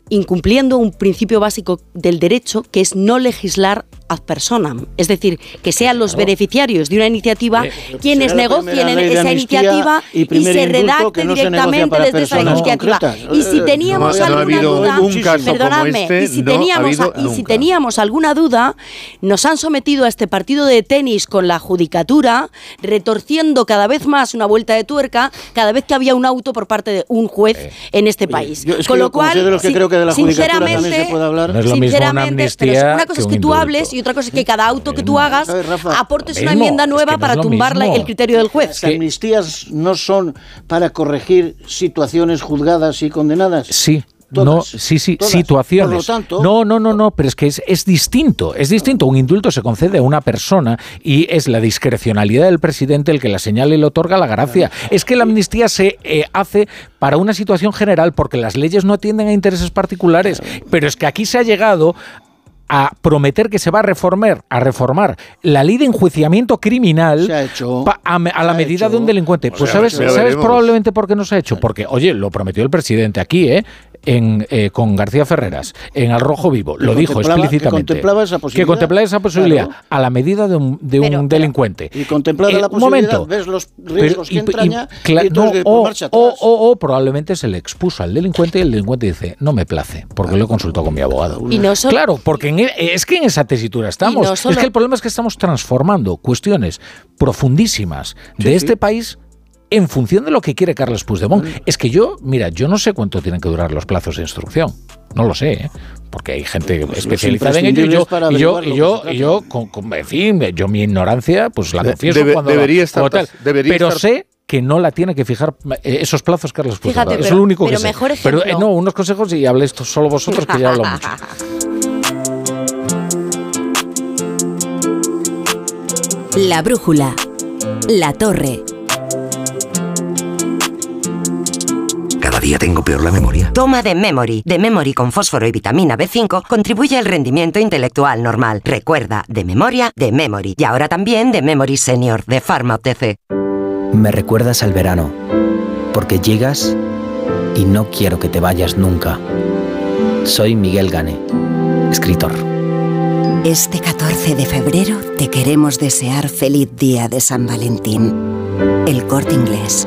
incumpliendo un principio básico del derecho, que es no legislar ad personam, es decir, que sean los beneficiarios de una iniciativa quienes negocien esa iniciativa y, se redacte directamente desde esa iniciativa. Y si teníamos alguna duda, perdonadme, este, y si teníamos y si teníamos alguna duda, nos han sometido a este partido de tenis con la judicatura, retorciendo cada vez más una vuelta de tuerca cada vez que había un auto por parte de un juez en este país. con lo cual, sinceramente, sinceramente, pero una cosa es que tú hables y otra cosa es que cada auto que tú hagas aportes una enmienda nueva para tumbar el criterio del juez. Las amnistías no son para corregir situaciones juzgadas y condenadas. Sí, no, sí, sí, situaciones. no, no, no, no, pero es que es, es, distinto, es distinto. Un indulto se concede a una persona y es la discrecionalidad del presidente el que la señala y le otorga la gracia. Es que la amnistía se eh, hace para una situación general porque las leyes no atienden a intereses particulares, pero es que aquí se ha llegado a prometer que se va a reformar, a reformar. La ley de enjuiciamiento criminal a, la medida de un delincuente. Pues sabes, sabes probablemente por qué no se ha hecho, porque oye, lo prometió el presidente aquí, ¿eh? En, eh, con García Ferreras, en Al Rojo Vivo, lo dijo explícitamente. Que contemplaba esa posibilidad. Que contemplaba esa posibilidad a la medida de un, de un delincuente. Y contemplada eh, la posibilidad, momento, ves los riesgos que entraña y, o, o, probablemente se le expuso al delincuente y el delincuente dice, no me place, porque lo he consultado con mi abogado. Y no claro, porque e, es que en esa tesitura estamos. Es que el problema es que estamos transformando cuestiones profundísimas de este país en función de lo que quiere Carlos Puigdemont. Es que yo, mira, yo no sé cuánto tienen que durar los plazos de instrucción. No lo sé, ¿eh? porque hay gente pues especializada en ello y yo, y yo, y yo, y yo con, en fin, yo mi ignorancia, pues la confieso cuando debería estar, pero sé que no la tiene que fijar eh, esos plazos Carlos Puigdemont. es lo único que sé. Pero eh, no, unos consejos y hablé esto solo vosotros que ya hablo mucho. La brújula. La torre. Cada día tengo peor la memoria. Toma de Memory. De Memory con fósforo y vitamina B5 contribuye al rendimiento intelectual normal. Recuerda, de memoria, de Memory. Y ahora también de Memory Senior, de Pharma OTC. Me recuerdas al verano, porque llegas y no quiero que te vayas nunca. Soy Miguel Gane, escritor. Este 14 de febrero te queremos desear feliz día de San Valentín. El corte inglés.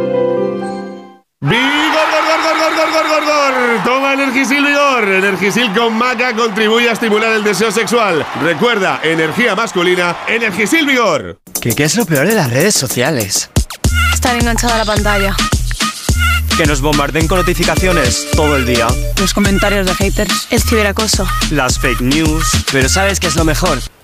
¡Vigor, gor, gor, gor, gor, gor, gor! Toma Energisil Vigor. Energisil con maca contribuye a estimular el deseo sexual. Recuerda, energía masculina, Energisil Vigor. ¿Qué, ¿Qué es lo peor de las redes sociales? Estar enganchada a la pantalla Que nos bombarden con notificaciones todo el día. Los comentarios de haters, el ciberacoso. Las fake news. Pero ¿sabes qué es lo mejor?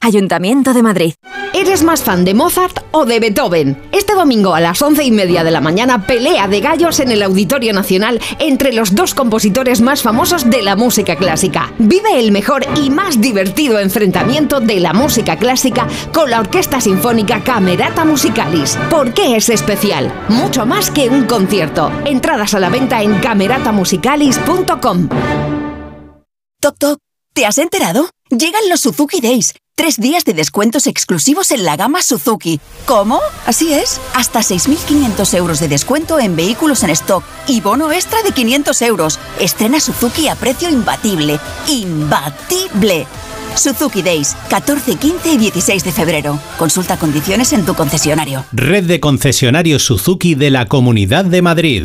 Ayuntamiento de Madrid. ¿Eres más fan de Mozart o de Beethoven? Este domingo a las once y media de la mañana, pelea de gallos en el Auditorio Nacional entre los dos compositores más famosos de la música clásica. Vive el mejor y más divertido enfrentamiento de la música clásica con la Orquesta Sinfónica Camerata Musicalis. ¿Por qué es especial? Mucho más que un concierto. Entradas a la venta en cameratamusicalis.com. Toc Toc, ¿te has enterado? Llegan los Suzuki Days. Tres días de descuentos exclusivos en la gama Suzuki. ¿Cómo? Así es. Hasta 6.500 euros de descuento en vehículos en stock y bono extra de 500 euros. Estrena Suzuki a precio imbatible. ¡Imbatible! Suzuki Days, 14, 15 y 16 de febrero. Consulta condiciones en tu concesionario. Red de concesionarios Suzuki de la Comunidad de Madrid.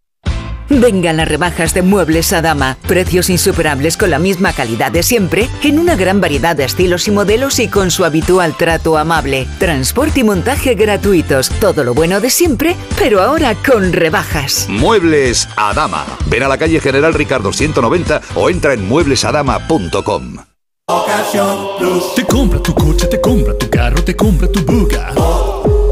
Vengan las rebajas de Muebles a Dama. Precios insuperables con la misma calidad de siempre, en una gran variedad de estilos y modelos y con su habitual trato amable. Transporte y montaje gratuitos. Todo lo bueno de siempre, pero ahora con rebajas. Muebles a Dama. Ven a la calle General Ricardo 190 o entra en mueblesadama.com. Te compra tu coche, te compra tu carro, te compra tu buga.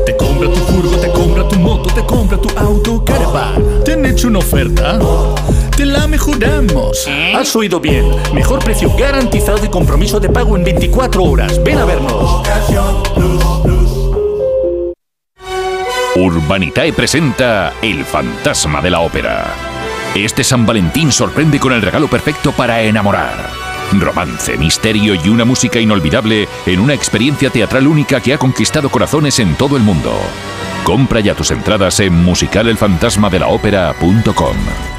Te compra tu furgo, te compra te compra tu auto, caravan. ¿Te han hecho una oferta? Te la mejoramos. Has oído bien. Mejor precio garantizado y compromiso de pago en 24 horas. Ven a vernos. Urbanitae presenta El fantasma de la ópera. Este San Valentín sorprende con el regalo perfecto para enamorar. Romance, misterio y una música inolvidable en una experiencia teatral única que ha conquistado corazones en todo el mundo. Compra ya tus entradas en musicalelfantasmadelaopera.com.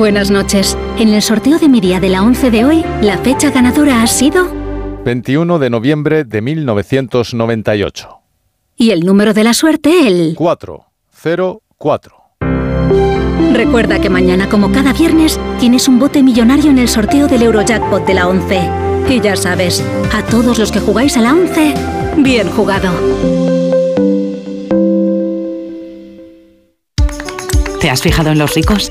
Buenas noches. En el sorteo de mi día de la 11 de hoy, la fecha ganadora ha sido 21 de noviembre de 1998. y el número de la suerte el 404. Recuerda que mañana, como cada viernes, tienes un bote millonario en el sorteo del Eurojackpot de la 11. Y ya sabes, a todos los que jugáis a la 11, bien jugado. ¿Te has fijado en los ricos?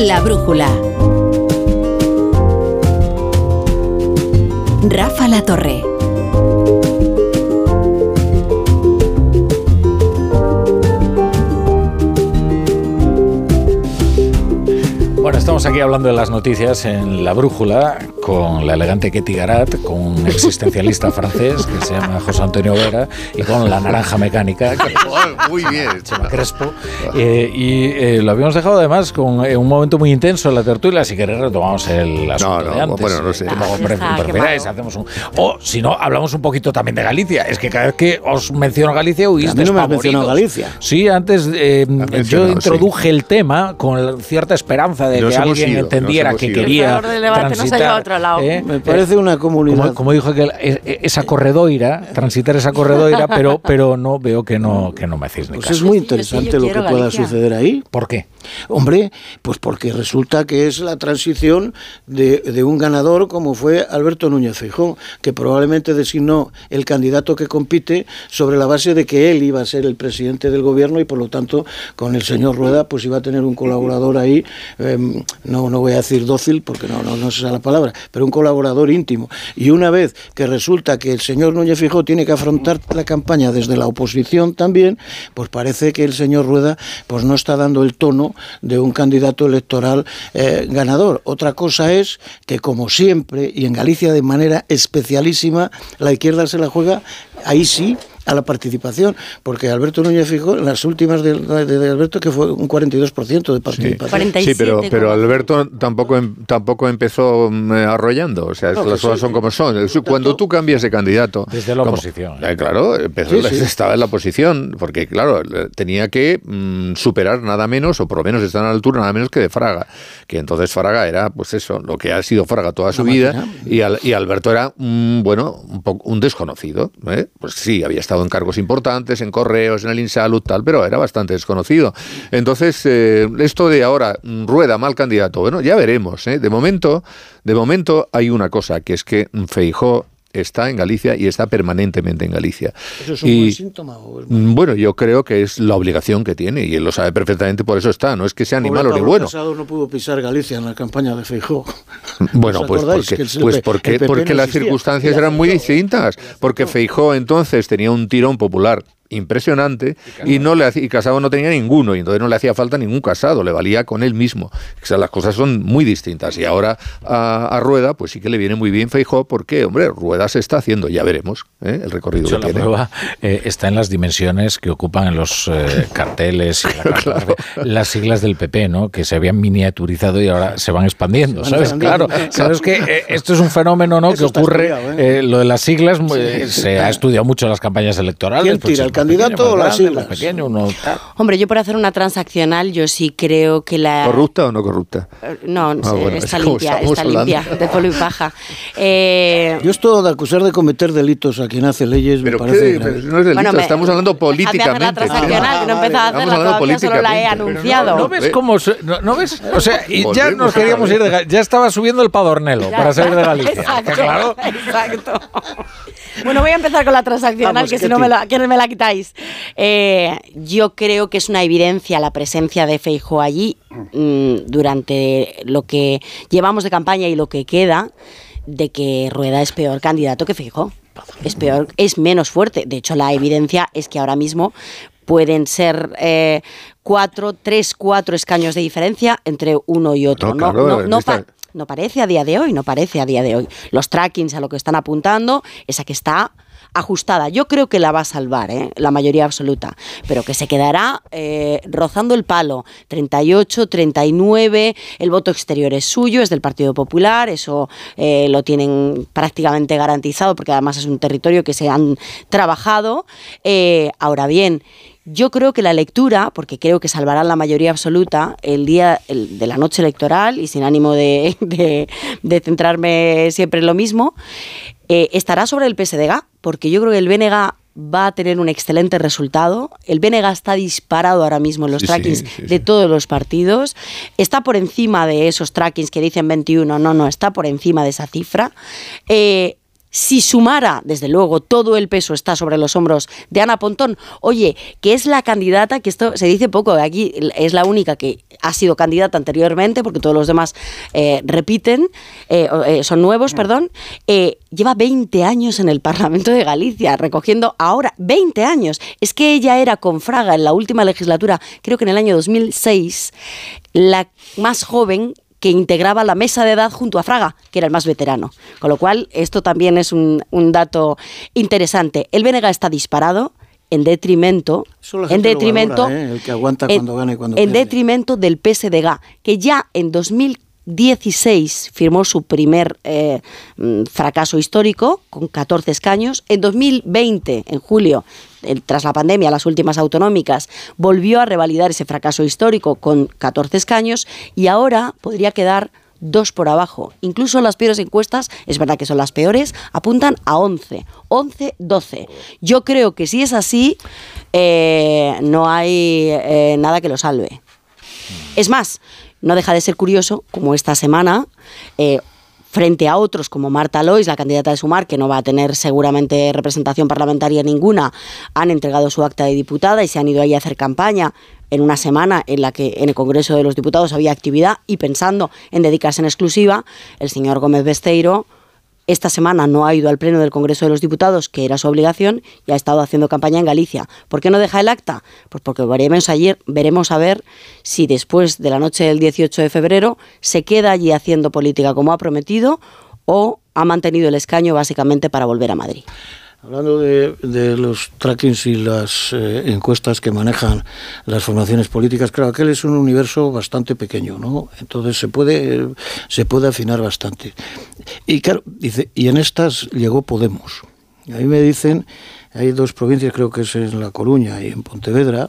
La brújula. Rafa La Torre. Bueno, Estamos aquí hablando de las noticias en La Brújula con la elegante Ketty Garat, con un existencialista francés que se llama José Antonio Vera y con la naranja mecánica que Muy bien. llama Crespo. Eh, y eh, lo habíamos dejado además con eh, un momento muy intenso en la tertulia. Si queréis retomamos el asunto no, de antes. bueno, no sé. Como Ah, preferáis, hacemos un... O si no, hablamos un poquito también de Galicia. Es que cada vez que os menciono Galicia huís A mí no me mencionado Galicia. Sí, antes eh, yo introduje el tema con cierta esperanza de Nos que alguien ido, entendiera que ido. quería El peor del debate nos ha transitar. Lado. ¿eh? Me parece una comunidad. Como, como dijo que esa corredoira, transitar esa corredoira, pero, pero no veo que no, que no me hacéis ni Pues caso. es muy interesante lo que pueda Galicia. suceder ahí. ¿Por qué? Hombre, pues porque resulta que es la transición de, de un ganador como fue Alberto Núñez Feijóo, que probablemente designó el candidato que compite sobre la base de que él iba a ser el presidente del gobierno y por lo tanto con el señor Rueda pues iba a tener un colaborador ahí, em, no, no voy a decir dócil porque no, no, no es esa la palabra, pero un colaborador íntimo. Y una vez que resulta que el señor Núñez Feijóo tiene que afrontar la campaña desde la oposición también, pues parece que el señor Rueda pues no está dando el tono de un candidato electoral eh, ganador. Otra cosa es que como siempre y en Galicia de manera especialísima la izquierda se la juega ahí sí a la participación, porque Alberto Núñez Fijó en las últimas de, de- de Alberto que fue un 42% de participación. Sí, pero, pero Alberto tampoco em- tampoco empezó mm, arrollando, o sea, No, las cosas sí. son como son. Cuando tú cambias de candidato... Desde la como- oposición. Eh, claro, empezó, Sí, sí. estaba en la oposición, porque claro, tenía que mm, superar nada menos, o por lo menos estar a la altura nada menos que de Fraga, que entonces Fraga era, pues eso, lo que ha sido Fraga toda su vida, y, Al- y Alberto era, mm, bueno, un, poco, un desconocido. ¿eh? Pues sí, había estado en cargos importantes, en correos, en el Insalud, tal, pero era bastante desconocido. Entonces, eh, esto de ahora, mm, rueda mal candidato, bueno, ya veremos. ¿eh? De momento, de momento hay una cosa, que es que Feijó está en Galicia y está permanentemente en Galicia. ¿Eso es un Y- buen síntoma? o es Bueno, yo creo que es la obligación que tiene y él lo sabe perfectamente, por eso está. No es que sea ni malo ni bueno. Casado no pudo pisar Galicia en la campaña de Feijó. Bueno, ¿Os pues porque, el- pues porque, PP porque no las circunstancias eran muy distintas. Porque Feijó entonces tenía un tirón popular impresionante y no le hacía- y Casado no tenía ninguno y entonces no le hacía falta ningún Casado, le valía con él mismo. O sea, las cosas son muy distintas y ahora a, a Rueda pues sí que le viene muy bien Feijó porque, hombre, Rueda se está haciendo, ya veremos ¿eh? el recorrido De hecho, que la tiene. prueba eh, está en las dimensiones que ocupan en los eh, carteles y la las siglas del PP, ¿no? Que se habían miniaturizado y ahora se van expandiendo, ¿sabes? Claro, sabes que eh, esto es un fenómeno, ¿no? Eso que ocurre, estudiado, ¿eh? eh, lo de las siglas, Sí, eh, sí. se ha estudiado mucho en las campañas electorales. ¿Quién pues, tira, el candidato o las siglas? pequeño, uno tal. Hombre, yo por hacer una transaccional, yo sí creo que la. ¿Corrupta o no corrupta? Eh, No, Ah, bueno, está es limpia, está hablando. limpia, de polvo y paja. Eh, Yo esto de acusar de cometer delitos a quien hace leyes me Pero parece qué, no es delito, Bueno, me- estamos hablando Hazme hacer la políticamente. transaccional, que no he empezado a hacerla todavía, solo la he políticamente. anunciado. ¿No ves cómo.? se- No, no ves? O sea, y ya nos queríamos ir de Ya estaba subiendo el padornelo Ya, para salir de ya, Galicia. Exacto, claro. exacto. Bueno, voy a empezar con la transaccional, Vamos, que si no me la, me la quitáis. Eh, yo creo que es una evidencia la presencia de Feijo allí mm, durante lo que llevamos de campaña y lo que queda de que Rueda es peor candidato que Feijo. Es peor, es menos fuerte. De hecho, la evidencia es que ahora mismo pueden ser eh, cuatro, tres, cuatro escaños de diferencia entre uno y otro. No, No, claro, no, en no esta- pa- no parece a día de hoy, no parece a día de hoy. Los trackings a lo que están apuntando, esa que está ajustada. Yo creo que la va a salvar, ¿eh? la mayoría absoluta, pero que se quedará eh, rozando el palo. 38, 39, el voto exterior es suyo, es del Partido Popular, eso eh, lo tienen prácticamente garantizado porque además es un territorio que se han trabajado. Ahora bien, yo creo que la lectura, porque creo que salvarán la mayoría absoluta el día el- de la noche electoral y sin ánimo de, de- de centrarme siempre en lo mismo, eh, estará sobre el PSDG, porque yo creo que el BNG va a tener un excelente resultado. El BNG está disparado ahora mismo en los Sí, trackings sí, sí. de todos los partidos. Está por encima de esos trackings que dicen 21, no, no, está por encima de esa cifra. Eh, si sumara, desde luego, todo el peso está sobre los hombros de Ana Pontón, oye, que es la candidata, que esto se dice poco, aquí es la única que ha sido candidata anteriormente, porque todos los demás eh, repiten, eh, eh, son nuevos, perdón, lleva 20 años en el Parlamento de Galicia, recogiendo ahora 20 años. Es que ella era con Fraga en la última legislatura, creo que en el año 2006, la más joven que integraba la mesa de edad junto a Fraga, que era el más veterano. Con lo cual, esto también es un, un dato interesante. El BNG está disparado en detrimento, en detrimento, valora, ¿eh? El que aguanta en- cuando gana y cuando en pierde. detrimento del PSDG, que ya en 2016 firmó su primer eh, mm, fracaso histórico con 14 escaños. En 2020, en julio, tras la pandemia, las últimas autonómicas, volvió a revalidar ese fracaso histórico con 14 escaños y ahora podría quedar dos por abajo. Incluso las peores encuestas, es verdad que son las peores, apuntan a 11, 11, 12. Yo creo que si es así, eh, no hay eh, nada que lo salve. Es más, no deja de ser curioso como esta semana, eh, frente a otros como Marta Lois, la candidata de Sumar, que no va a tener seguramente representación parlamentaria ninguna, han entregado su acta de diputada y se han ido ahí a hacer campaña en una semana en la que en el Congreso de los Diputados había actividad y pensando en dedicarse en exclusiva, el señor Gómez Besteiro esta semana no ha ido al Pleno del Congreso de los Diputados, que era su obligación, y ha estado haciendo campaña en Galicia. ¿Por qué no deja el acta? Pues porque veremos ayer, veremos a ver si después de la noche del 18 de febrero se queda allí haciendo política como ha prometido o ha mantenido el escaño básicamente para volver a Madrid. Hablando de, de los trackings y las eh, encuestas que manejan las formaciones políticas, claro, aquel es un universo bastante pequeño, ¿no? Entonces se puede, se puede afinar bastante. Y claro, dice, y en estas llegó Podemos. Y ahí me dicen, hay dos provincias, creo que es en La Coruña y en Pontevedra,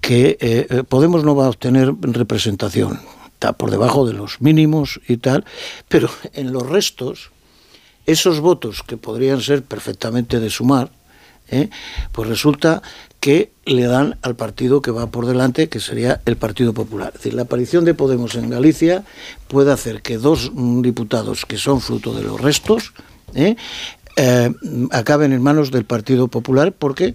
que eh, eh, Podemos no va a obtener representación. Está por debajo de los mínimos y tal, pero en los restos esos votos que podrían ser perfectamente de sumar, ¿eh? pues resulta que le dan al partido que va por delante, que sería el Partido Popular. Es decir, la aparición de Podemos en Galicia puede hacer que dos diputados que son fruto de los restos, ¿eh? eh, acaben en manos del Partido Popular porque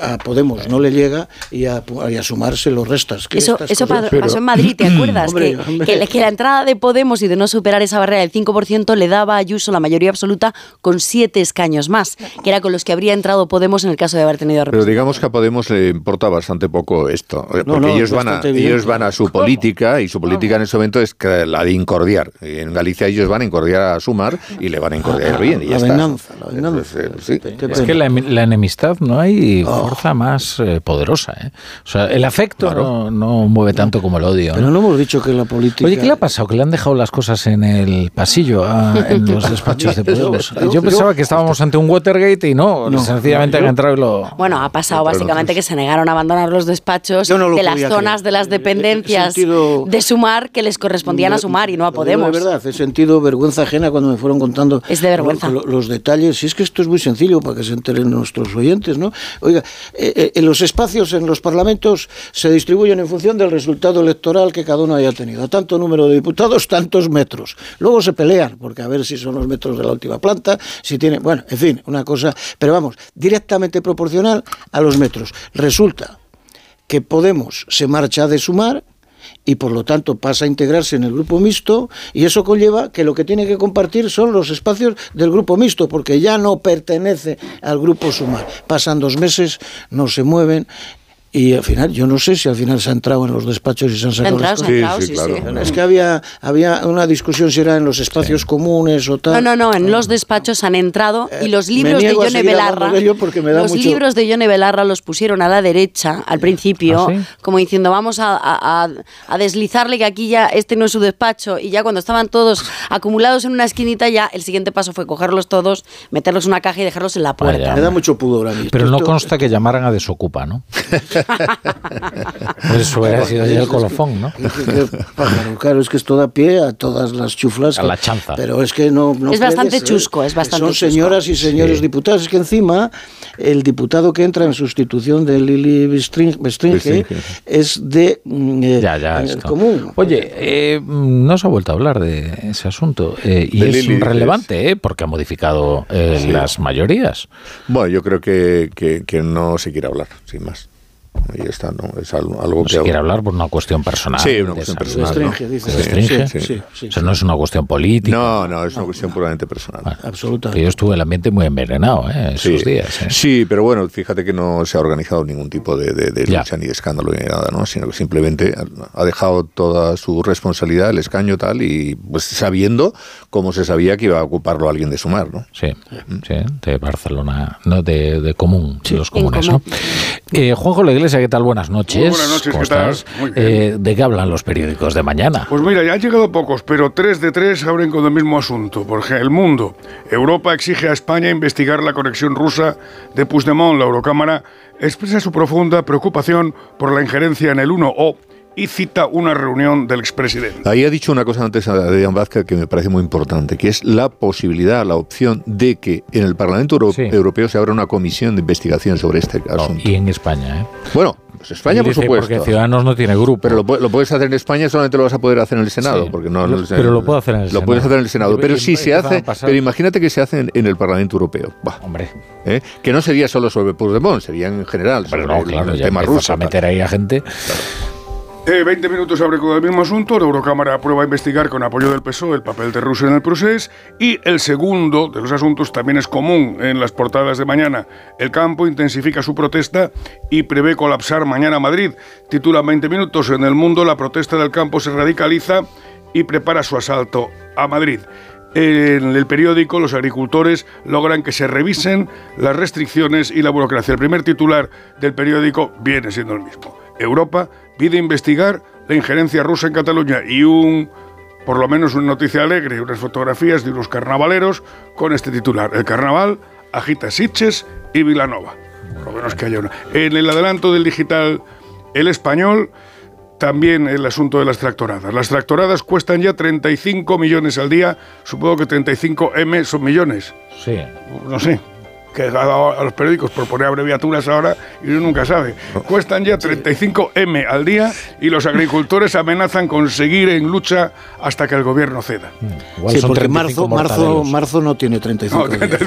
a Podemos no le llega y a, y a sumarse los restas. que Eso, eso pasó en Madrid, ¿te acuerdas? Hombre, que, hombre. que- que la entrada de Podemos y de no superar esa barrera del 5% le daba a Ayuso la mayoría absoluta con siete escaños más, que era con los que habría entrado Podemos en el caso de haber tenido Pero digamos que a Podemos le importa bastante poco esto, eh, No, porque no, ellos, van a, bien, ellos van a su política y su política en ese momento es que la de incordiar. En Galicia ellos van a incordiar a Sumar y le van a incordiar bien y ya Ah, la está. venganza, la venganza. Entonces, eh, sí. Es que la, la enemistad no hay Oh. Fuerza más eh, poderosa. ¿eh? O sea, el afecto no, no mueve tanto como el odio. Pero ¿no? no hemos dicho que la política... Oye, ¿qué le ha pasado? Que le han dejado las cosas en el pasillo, ah, en los despachos de Podemos. Yo- pensaba que estábamos ante un Watergate y no, No, sencillamente han entrado y lo... Bueno, ha pasado básicamente que se negaron a abandonar los despachos no lo de las zonas creer. de las dependencias sentido- de Sumar que les correspondían a Sumar y no a Podemos. De verdad, he sentido vergüenza ajena cuando me fueron contando Es de vergüenza. lo- lo- los detalles. Si es que esto es muy sencillo para que se enteren nuestros oyentes, ¿no? Oiga, eh, eh, los espacios en los parlamentos se distribuyen en función del resultado electoral que cada uno haya tenido. Tanto número de diputados, tantos metros. Luego se pelean, porque a ver si son los metros de la última planta, si tiene, bueno, en fin, una cosa, pero vamos, directamente proporcional a los metros. Resulta que Podemos se marcha de sumar y por lo tanto pasa a integrarse en el grupo mixto y eso conlleva que lo que tiene que compartir son los espacios del grupo mixto porque ya no pertenece al grupo sumar. Pasan dos meses, no se mueven y al final, yo no sé si al final se ha entrado en los despachos y se han sacado entrado, las cosas. entrado, Sí, sí, sí, claro. Es que había, había una discusión si era en los espacios comunes o tal. No, no, no, en los despachos han entrado y los me libros de Yone Belarra, de los mucho- libros de Yone Belarra los pusieron a la derecha al principio, ¿Ah, sí? como diciendo vamos a, a- a- deslizarle que aquí ya este no es su despacho y ya cuando estaban todos acumulados en una esquinita ya el siguiente paso fue cogerlos todos, meterlos en una caja y dejarlos en la puerta. Vaya. Me da mucho pudor a mí. Pero no Esto- consta que llamaran a Desocupa, ¿no? Pues eso hubiera sido el colofón, ¿no? Que- que- que pájaro, Claro, es que esto da pie a todas las chuflas. A la chanza. Pero es que no. no Es bastante puedes, chusco, es bastante Son chusco. señoras y señores Sí. diputados. Es que encima el diputado que entra en sustitución de Lili Bestringe, es de mm, eh, Ya, ya. esto. común. Oye, eh, no se ha vuelto a hablar de ese asunto. eh, y De es Lili, relevante, ¿eh? Porque ha modificado eh, Sí. las mayorías. Bueno, yo creo que, que, que no se quiere hablar, sin más. Y está, ¿no? Es algo, algo No se quiere hablar por una cuestión personal. Sí, una cuestión personal. Se ¿no? restringe, dice. Se restringe. Sí, sí, sí. O sea, no es una cuestión política. No, no, es una cuestión puramente personal. Absolutamente. Que yo estuve el ambiente muy envenenado ¿eh? esos Sí. días. ¿eh? Sí, pero bueno, fíjate que no se ha organizado ningún tipo de, de- de lucha ni de escándalo ni nada, ¿no? Sino que simplemente ha dejado toda su responsabilidad, el escaño tal, y pues sabiendo como se sabía que iba a ocuparlo alguien de sumar, ¿no? Sí, sí, de Barcelona, no de, de común, de los En comunes, ¿no? Eh, Juanjo La ¿qué tal? Buenas noches. Muy buenas noches, ¿Cómo ¿qué tal? estás? Muy bien. Eh, ¿De qué hablan los periódicos de mañana? Pues mira, ya han llegado pocos, pero tres de tres abren con el mismo asunto. Por ejemplo, El Mundo. Europa exige a España investigar la conexión rusa de Puigdemont. La Eurocámara expresa su profunda preocupación por la injerencia en el 1O y cita una reunión del expresidente. Ahí ha dicho una cosa antes a Dejan Vázquez que me parece muy importante, que es la posibilidad, la opción de que en el Parlamento Euro- Europeo se abra una comisión de investigación sobre este asunto. Y en España, ¿eh? Bueno, pues España, Y por dice, supuesto. Porque Ciudadanos no tiene grupo. Pero lo, lo puedes hacer en España, solamente lo vas a poder hacer en el Senado, Sí. porque no Lo- pero lo puedo hacer en el Lo Senado. puedes hacer en el Senado, pero si se hace, pero imagínate que se hace en, en el Parlamento Europeo. Bah. Hombre. ¿Eh? Que no sería solo sobre Puigdemont, sería en general sobre no, claro, el ya tema ruso. a meter ahí a gente. Eh, 20 minutos abre con el mismo asunto. La Eurocámara aprueba investigar con apoyo del PSOE el papel de Rusia en el proceso. Y el segundo de los asuntos también es común en las portadas de mañana. El campo intensifica su protesta y prevé colapsar mañana Madrid. Titula 20 minutos. En el mundo la protesta del campo se radicaliza y prepara su asalto a Madrid. En el periódico, los agricultores logran que se revisen las restricciones y la burocracia. El primer titular del periódico viene siendo el mismo. Europa pide investigar la injerencia rusa en Cataluña y un, por lo menos una noticia alegre, unas fotografías de unos carnavaleros con este titular. El carnaval agita Sitges y Vilanova. Por lo menos que haya una. En el adelanto del digital El Español, también el asunto de las tractoradas. Las tractoradas cuestan ya 35 millones al día. Supongo que 35 M son millones. Sí. No sé. Que ha dado a los periódicos por poner abreviaturas ahora y uno nunca sabe. Cuestan ya 35 M al día y los agricultores amenazan con seguir en lucha hasta que el gobierno ceda. sí, porque marzo, marzo, marzo no tiene 35 No, días.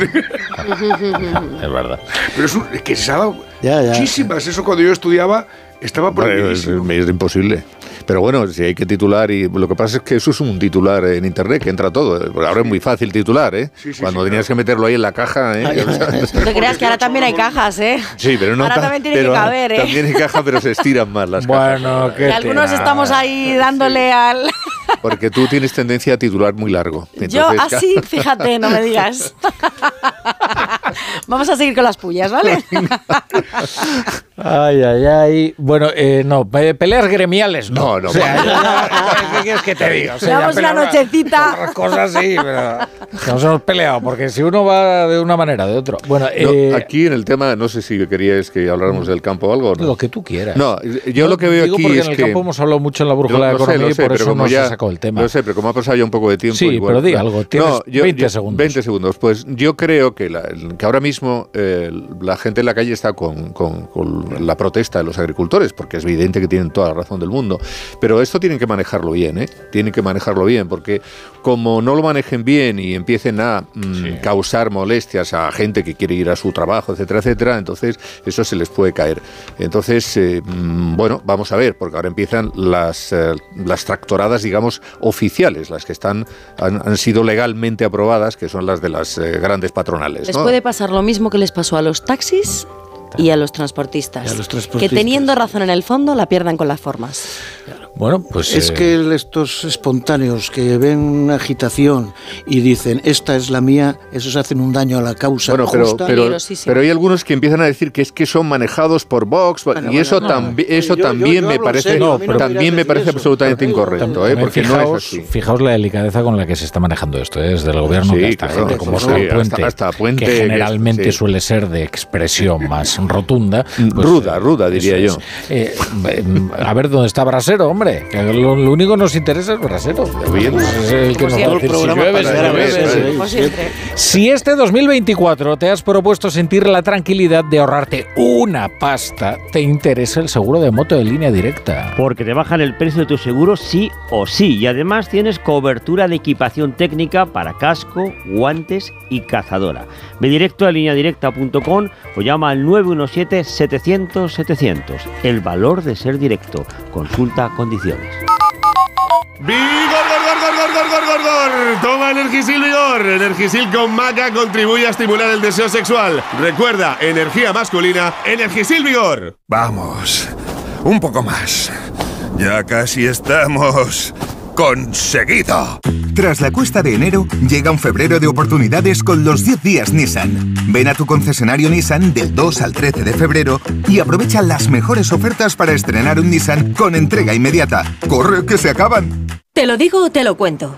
Es verdad. Pero es, un- es que se ha dado Ya, ya. muchísimas. Eso cuando yo estudiaba estaba Hombre, es, prohibidísimo. es imposible. Pero bueno, si hay que titular, y lo que pasa es que eso es un titular en internet que entra todo. Ahora es muy fácil titular, ¿eh? Cuando tenías que meterlo ahí en la caja, ¿eh? No te creas que ahora también hay cajas, ¿eh? Sí, pero no Ahora ta- también tiene pero que caber, ¿eh? También hay caja, pero se estiran más las cajas. Bueno, Y algunos estamos ahí dándole al... Porque tú tienes tendencia a titular muy largo. Yo Entonces, así, fíjate, no me digas. Vamos a seguir con las pullas, ¿vale? Ay, ay, ay. Bueno, eh, no, pe- peleas gremiales no. No, no, O sea, vamos. ya- ya- ¿Qué quieres que te diga? O sea, una nochecita. Otras cosas sí, pero que nos hemos peleado, porque si uno va de una manera, de otro. Bueno, No, eh, aquí en el tema, no sé si queríais que habláramos del campo o algo. ¿o no? lo que tú quieras. No, yo lo que veo digo aquí porque es en el que... campo hemos hablado mucho en la brújula de sé, economía lo y sé, por pero eso no ya- se sacó el tema. Lo sé, pero como ha pasado ya un poco de tiempo... Sí, igual- pero di algo, tienes 20 segundos. 20 segundos. Pues yo creo que, la- ahora mismo eh, la gente en la calle está con, con- con la protesta de los agricultores, porque es evidente que tienen toda la razón del mundo. Pero esto tienen que manejarlo bien, ¿eh? Tienen que manejarlo bien, porque como no lo manejen bien y empiecen a mm, causar molestias a gente que quiere ir a su trabajo, etcétera, etcétera, entonces eso se les puede caer. Entonces, eh, mm, bueno, vamos a ver, porque ahora empiezan las, eh, las tractoradas, digamos, oficiales, las que están han, han sido legalmente aprobadas, que son las de las eh, grandes patronales. Les ¿no? puede pasar lo mismo que les pasó a los taxis y a los transportistas. Y a los Que transportistas. teniendo razón en el fondo, la pierdan con las formas. Bueno, pues... Es eh, que el- estos espontáneos que ven una agitación y dicen, esta es la mía, esos hacen un daño a la causa Bueno, pero, justa. pero, pero hay algunos que empiezan a decir que es que son manejados por Vox y eso, no. eso Yo- también yo me parece, serio, no también me parece eso. absolutamente incorrecto, ¿eh? También porque no fijaos, es así. Fijaos la delicadeza con la que se está manejando esto, ¿eh? desde el gobierno Sí, que hasta claro, gente como sí, Oscar Puente, hasta Puente, que que- generalmente sí. suele ser de expresión más rotunda. pues, Ruda, ruda, diría yo. Eh, eh, a ver dónde está Brasero, hombre. Hombre, que lo, lo único que nos interesa es Brasero. Es el que nos va a decir si este 2024 te has propuesto sentir la tranquilidad de ahorrarte una pasta, te interesa el seguro de moto de línea directa. Porque te bajan el precio de tu seguro sí o sí. Y además tienes cobertura de equipación técnica para casco, guantes y cazadora. Ve directo a lineadirecta.com o llama al 917-700-700. El valor de ser directo. Consulta condiciones. ¡Vigor, gor, gor, gor, gor, gor, gor, gor! Toma Energisil Vigor. Energisil con maca contribuye a estimular el deseo sexual. Recuerda, energía masculina, Energisil Vigor. Vamos, un poco más. Ya casi estamos conseguido. Tras la cuesta de enero, llega un febrero de oportunidades con los 10 días Nissan. Ven a tu concesionario Nissan del 2 al 13 de febrero y aprovecha las mejores ofertas para estrenar un Nissan con entrega inmediata. ¡Corre que se acaban! ¿Te lo digo o te lo cuento?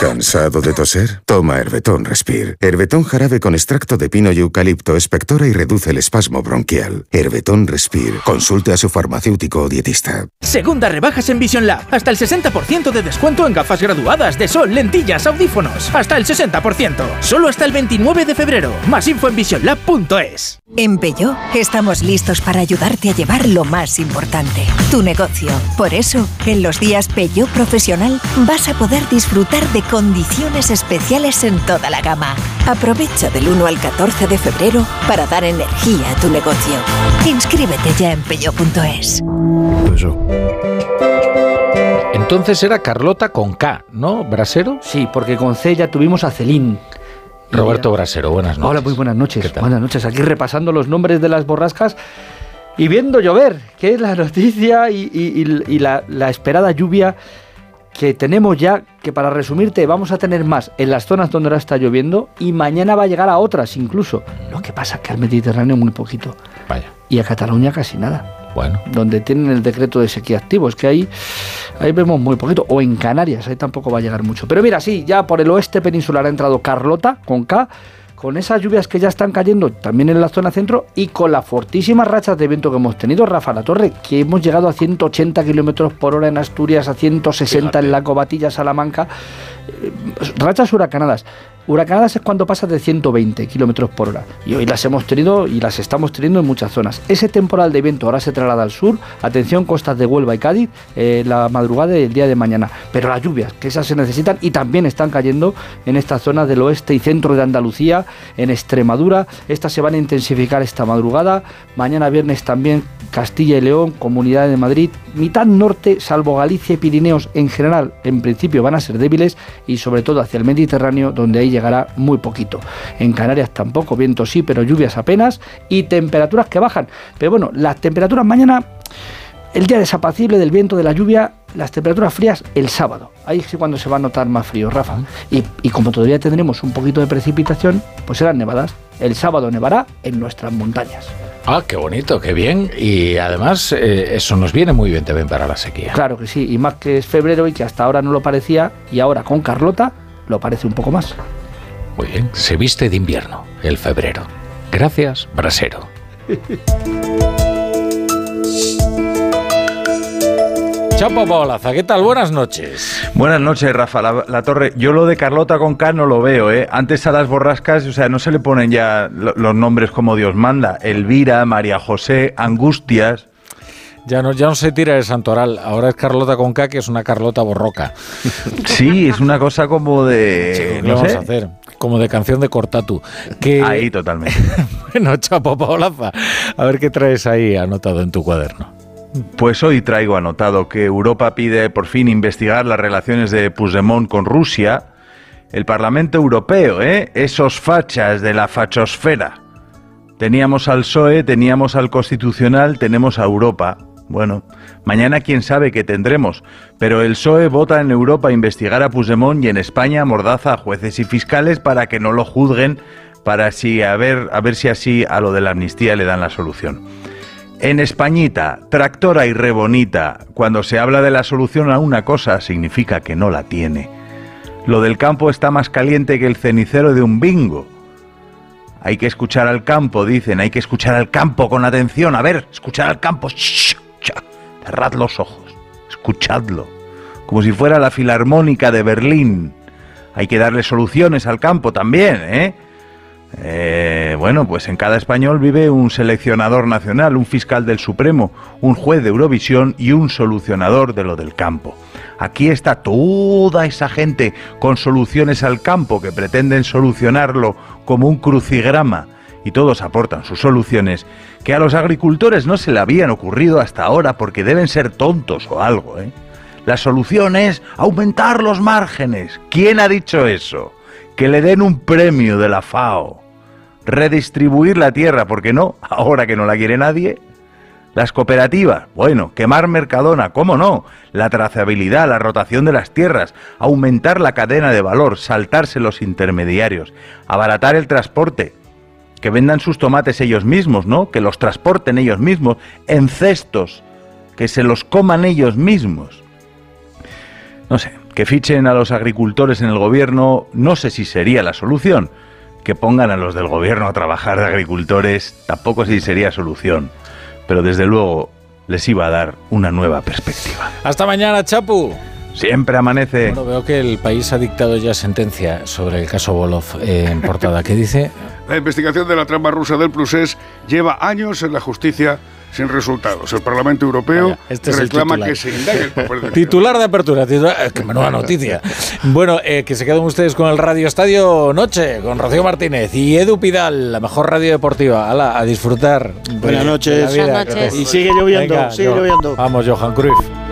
¿Cansado de toser? Toma Herbetón Respire. Herbetón jarabe con extracto de pino y eucalipto expectora y reduce el espasmo bronquial. Herbetón Respire. Consulte a su farmacéutico o dietista. Segunda rebajas en Vision Lab. Hasta el 60% de descuento en gafas graduadas de sol, lentillas, audífonos. Hasta el 60%. Solo hasta el 29 de febrero. Más info en visionlab.es. En Peugeot estamos listos para ayudarte a llevar lo más importante, tu negocio. Por eso, en los días Peugeot Profesional vas a poder disfrutar de condiciones especiales en toda la gama. Aprovecha del 1 al 14 de febrero para dar energía a tu negocio. Inscríbete ya en peugeot.es. Entonces era Carlota con K, ¿no? ¿Brasero? Sí, porque con C ya tuvimos a Celín. Roberto Brasero, buenas noches. Hola, muy buenas noches. Buenas noches. Aquí repasando los nombres de las borrascas y viendo llover, que es la noticia y, y- y- y la, la esperada lluvia que tenemos ya, que para resumirte, vamos a tener más en las zonas donde ahora está lloviendo y mañana va a llegar a otras incluso. Lo que pasa es que al Mediterráneo muy poquito. Vaya. Y a Cataluña casi nada. Bueno. Donde tienen el decreto de sequía activo. Es que ahí, ahí vemos muy poquito. O en Canarias, ahí tampoco va a llegar mucho. Pero mira, sí, ya por el oeste peninsular ha entrado Carlota, con K, con esas lluvias que ya están cayendo también en la zona centro y con las fortísimas rachas de viento que hemos tenido, Rafa La Torre, que hemos llegado a 180 kilómetros por hora en Asturias, a 160 en la Cobatilla, Salamanca. Eh, Rachas huracanadas. Huracanadas es cuando pasas de 120 kilómetros por hora. Y hoy las hemos tenido y las estamos teniendo en muchas zonas. Ese temporal de viento ahora se traslada al sur. Atención, costas de Huelva y Cádiz, eh, la madrugada del día de mañana. Pero las lluvias, que esas se necesitan y también están cayendo en estas zonas del oeste y centro de Andalucía, en Extremadura. Estas se van a intensificar esta madrugada. Mañana viernes también Castilla y León, Comunidad de Madrid, mitad norte, salvo Galicia y Pirineos en general, en principio van a ser débiles y sobre todo hacia el Mediterráneo, donde ahí llegará muy poquito. En Canarias tampoco, viento sí, pero lluvias apenas y temperaturas que bajan. Pero bueno, las temperaturas mañana, el día desapacible del viento, de la lluvia, las temperaturas frías el sábado. Ahí sí cuando se va a notar más frío, Rafa. Y, y como todavía tendremos un poquito de precipitación, pues serán nevadas. El sábado nevará en nuestras montañas. Ah, qué bonito, qué bien. Y además eh, eso nos viene muy bien también para la sequía. Claro que sí, y más que es febrero y que hasta ahora no lo parecía, y ahora con Carlota lo parece un poco más. Muy bien, se viste de invierno el febrero. Gracias, Brasero. Chapo Paolaza, ¿qué tal? Buenas noches. Buenas noches, Rafa la, la Torre. Yo lo de Carlota con K no lo veo, ¿eh? Antes a las borrascas, o sea, no se le ponen ya lo- los nombres como Dios manda. Elvira, María José, Angustias. Ya no, ya no se tira el santoral, ahora es Carlota con K, que es una Carlota borroca. Sí, es una cosa como de. Sí, ¿qué no vamos sé. a hacer? Como de canción de Cortatu. Que... Ahí totalmente. bueno, Chapo Paolaza, a ver qué traes ahí anotado en tu cuaderno. Pues hoy traigo anotado que Europa pide por fin investigar las relaciones de Puigdemont con Rusia. El Parlamento Europeo, ¿eh? Esos fachas de la fachosfera. Teníamos al PSOE, teníamos al Constitucional, tenemos a Europa. Bueno, mañana quién sabe qué tendremos, pero el PSOE vota en Europa a investigar a Puigdemont y en España mordaza a jueces y fiscales para que no lo juzguen, para a ver, a ver si así a lo de la amnistía le dan la solución. En Españita, tractora y rebonita, cuando se habla de la solución a una cosa, significa que no la tiene. Lo del campo está más caliente que el cenicero de un bingo. Hay que escuchar al campo, dicen, hay que escuchar al campo con atención. A ver, escuchar al campo. Cerrad los ojos, escuchadlo. Como si fuera la filarmónica de Berlín. Hay que darle soluciones al campo también, ¿eh? Eh, bueno, pues en cada español vive un seleccionador nacional, un fiscal del Supremo, un juez de Eurovisión y un solucionador de lo del campo. Aquí está toda esa gente con soluciones al campo que pretenden solucionarlo como un crucigrama y todos aportan sus soluciones que a los agricultores no se le habían ocurrido hasta ahora porque deben ser tontos o algo. ¿eh? La solución es aumentar los márgenes. ¿Quién ha dicho eso? Que le den un premio de la FAO. Redistribuir la tierra, porque no, ahora que no la quiere nadie. Las cooperativas, bueno, quemar Mercadona, ¿cómo no? La trazabilidad, la rotación de las tierras, aumentar la cadena de valor, saltarse los intermediarios, abaratar el transporte, que vendan sus tomates ellos mismos, ¿no? Que los transporten ellos mismos en cestos, que se los coman ellos mismos. No sé, que fichen a los agricultores en el gobierno, no sé si sería la solución. Que pongan a los del gobierno a trabajar de agricultores, tampoco sé si sería solución. Pero desde luego les iba a dar una nueva perspectiva. Hasta mañana, Chapu. Siempre amanece. Bueno, veo que el país ha dictado ya sentencia sobre el caso Bolov eh, en portada. ¿Qué dice? La investigación de la trama rusa del Prusés lleva años en la justicia sin resultados. El Parlamento Europeo este reclama que se indague el papel de Titular de apertura, titular, eh, qué menuda noticia. Bueno, eh, que se queden ustedes con el Radio Estadio Noche, con Rocío Martínez y Edu Pidal, la mejor radio deportiva. Ala, a disfrutar. Buenas de noches. la vida, Buenas que noches. Y sigue lloviendo, sigue lloviendo. Vamos, Johan Cruyff.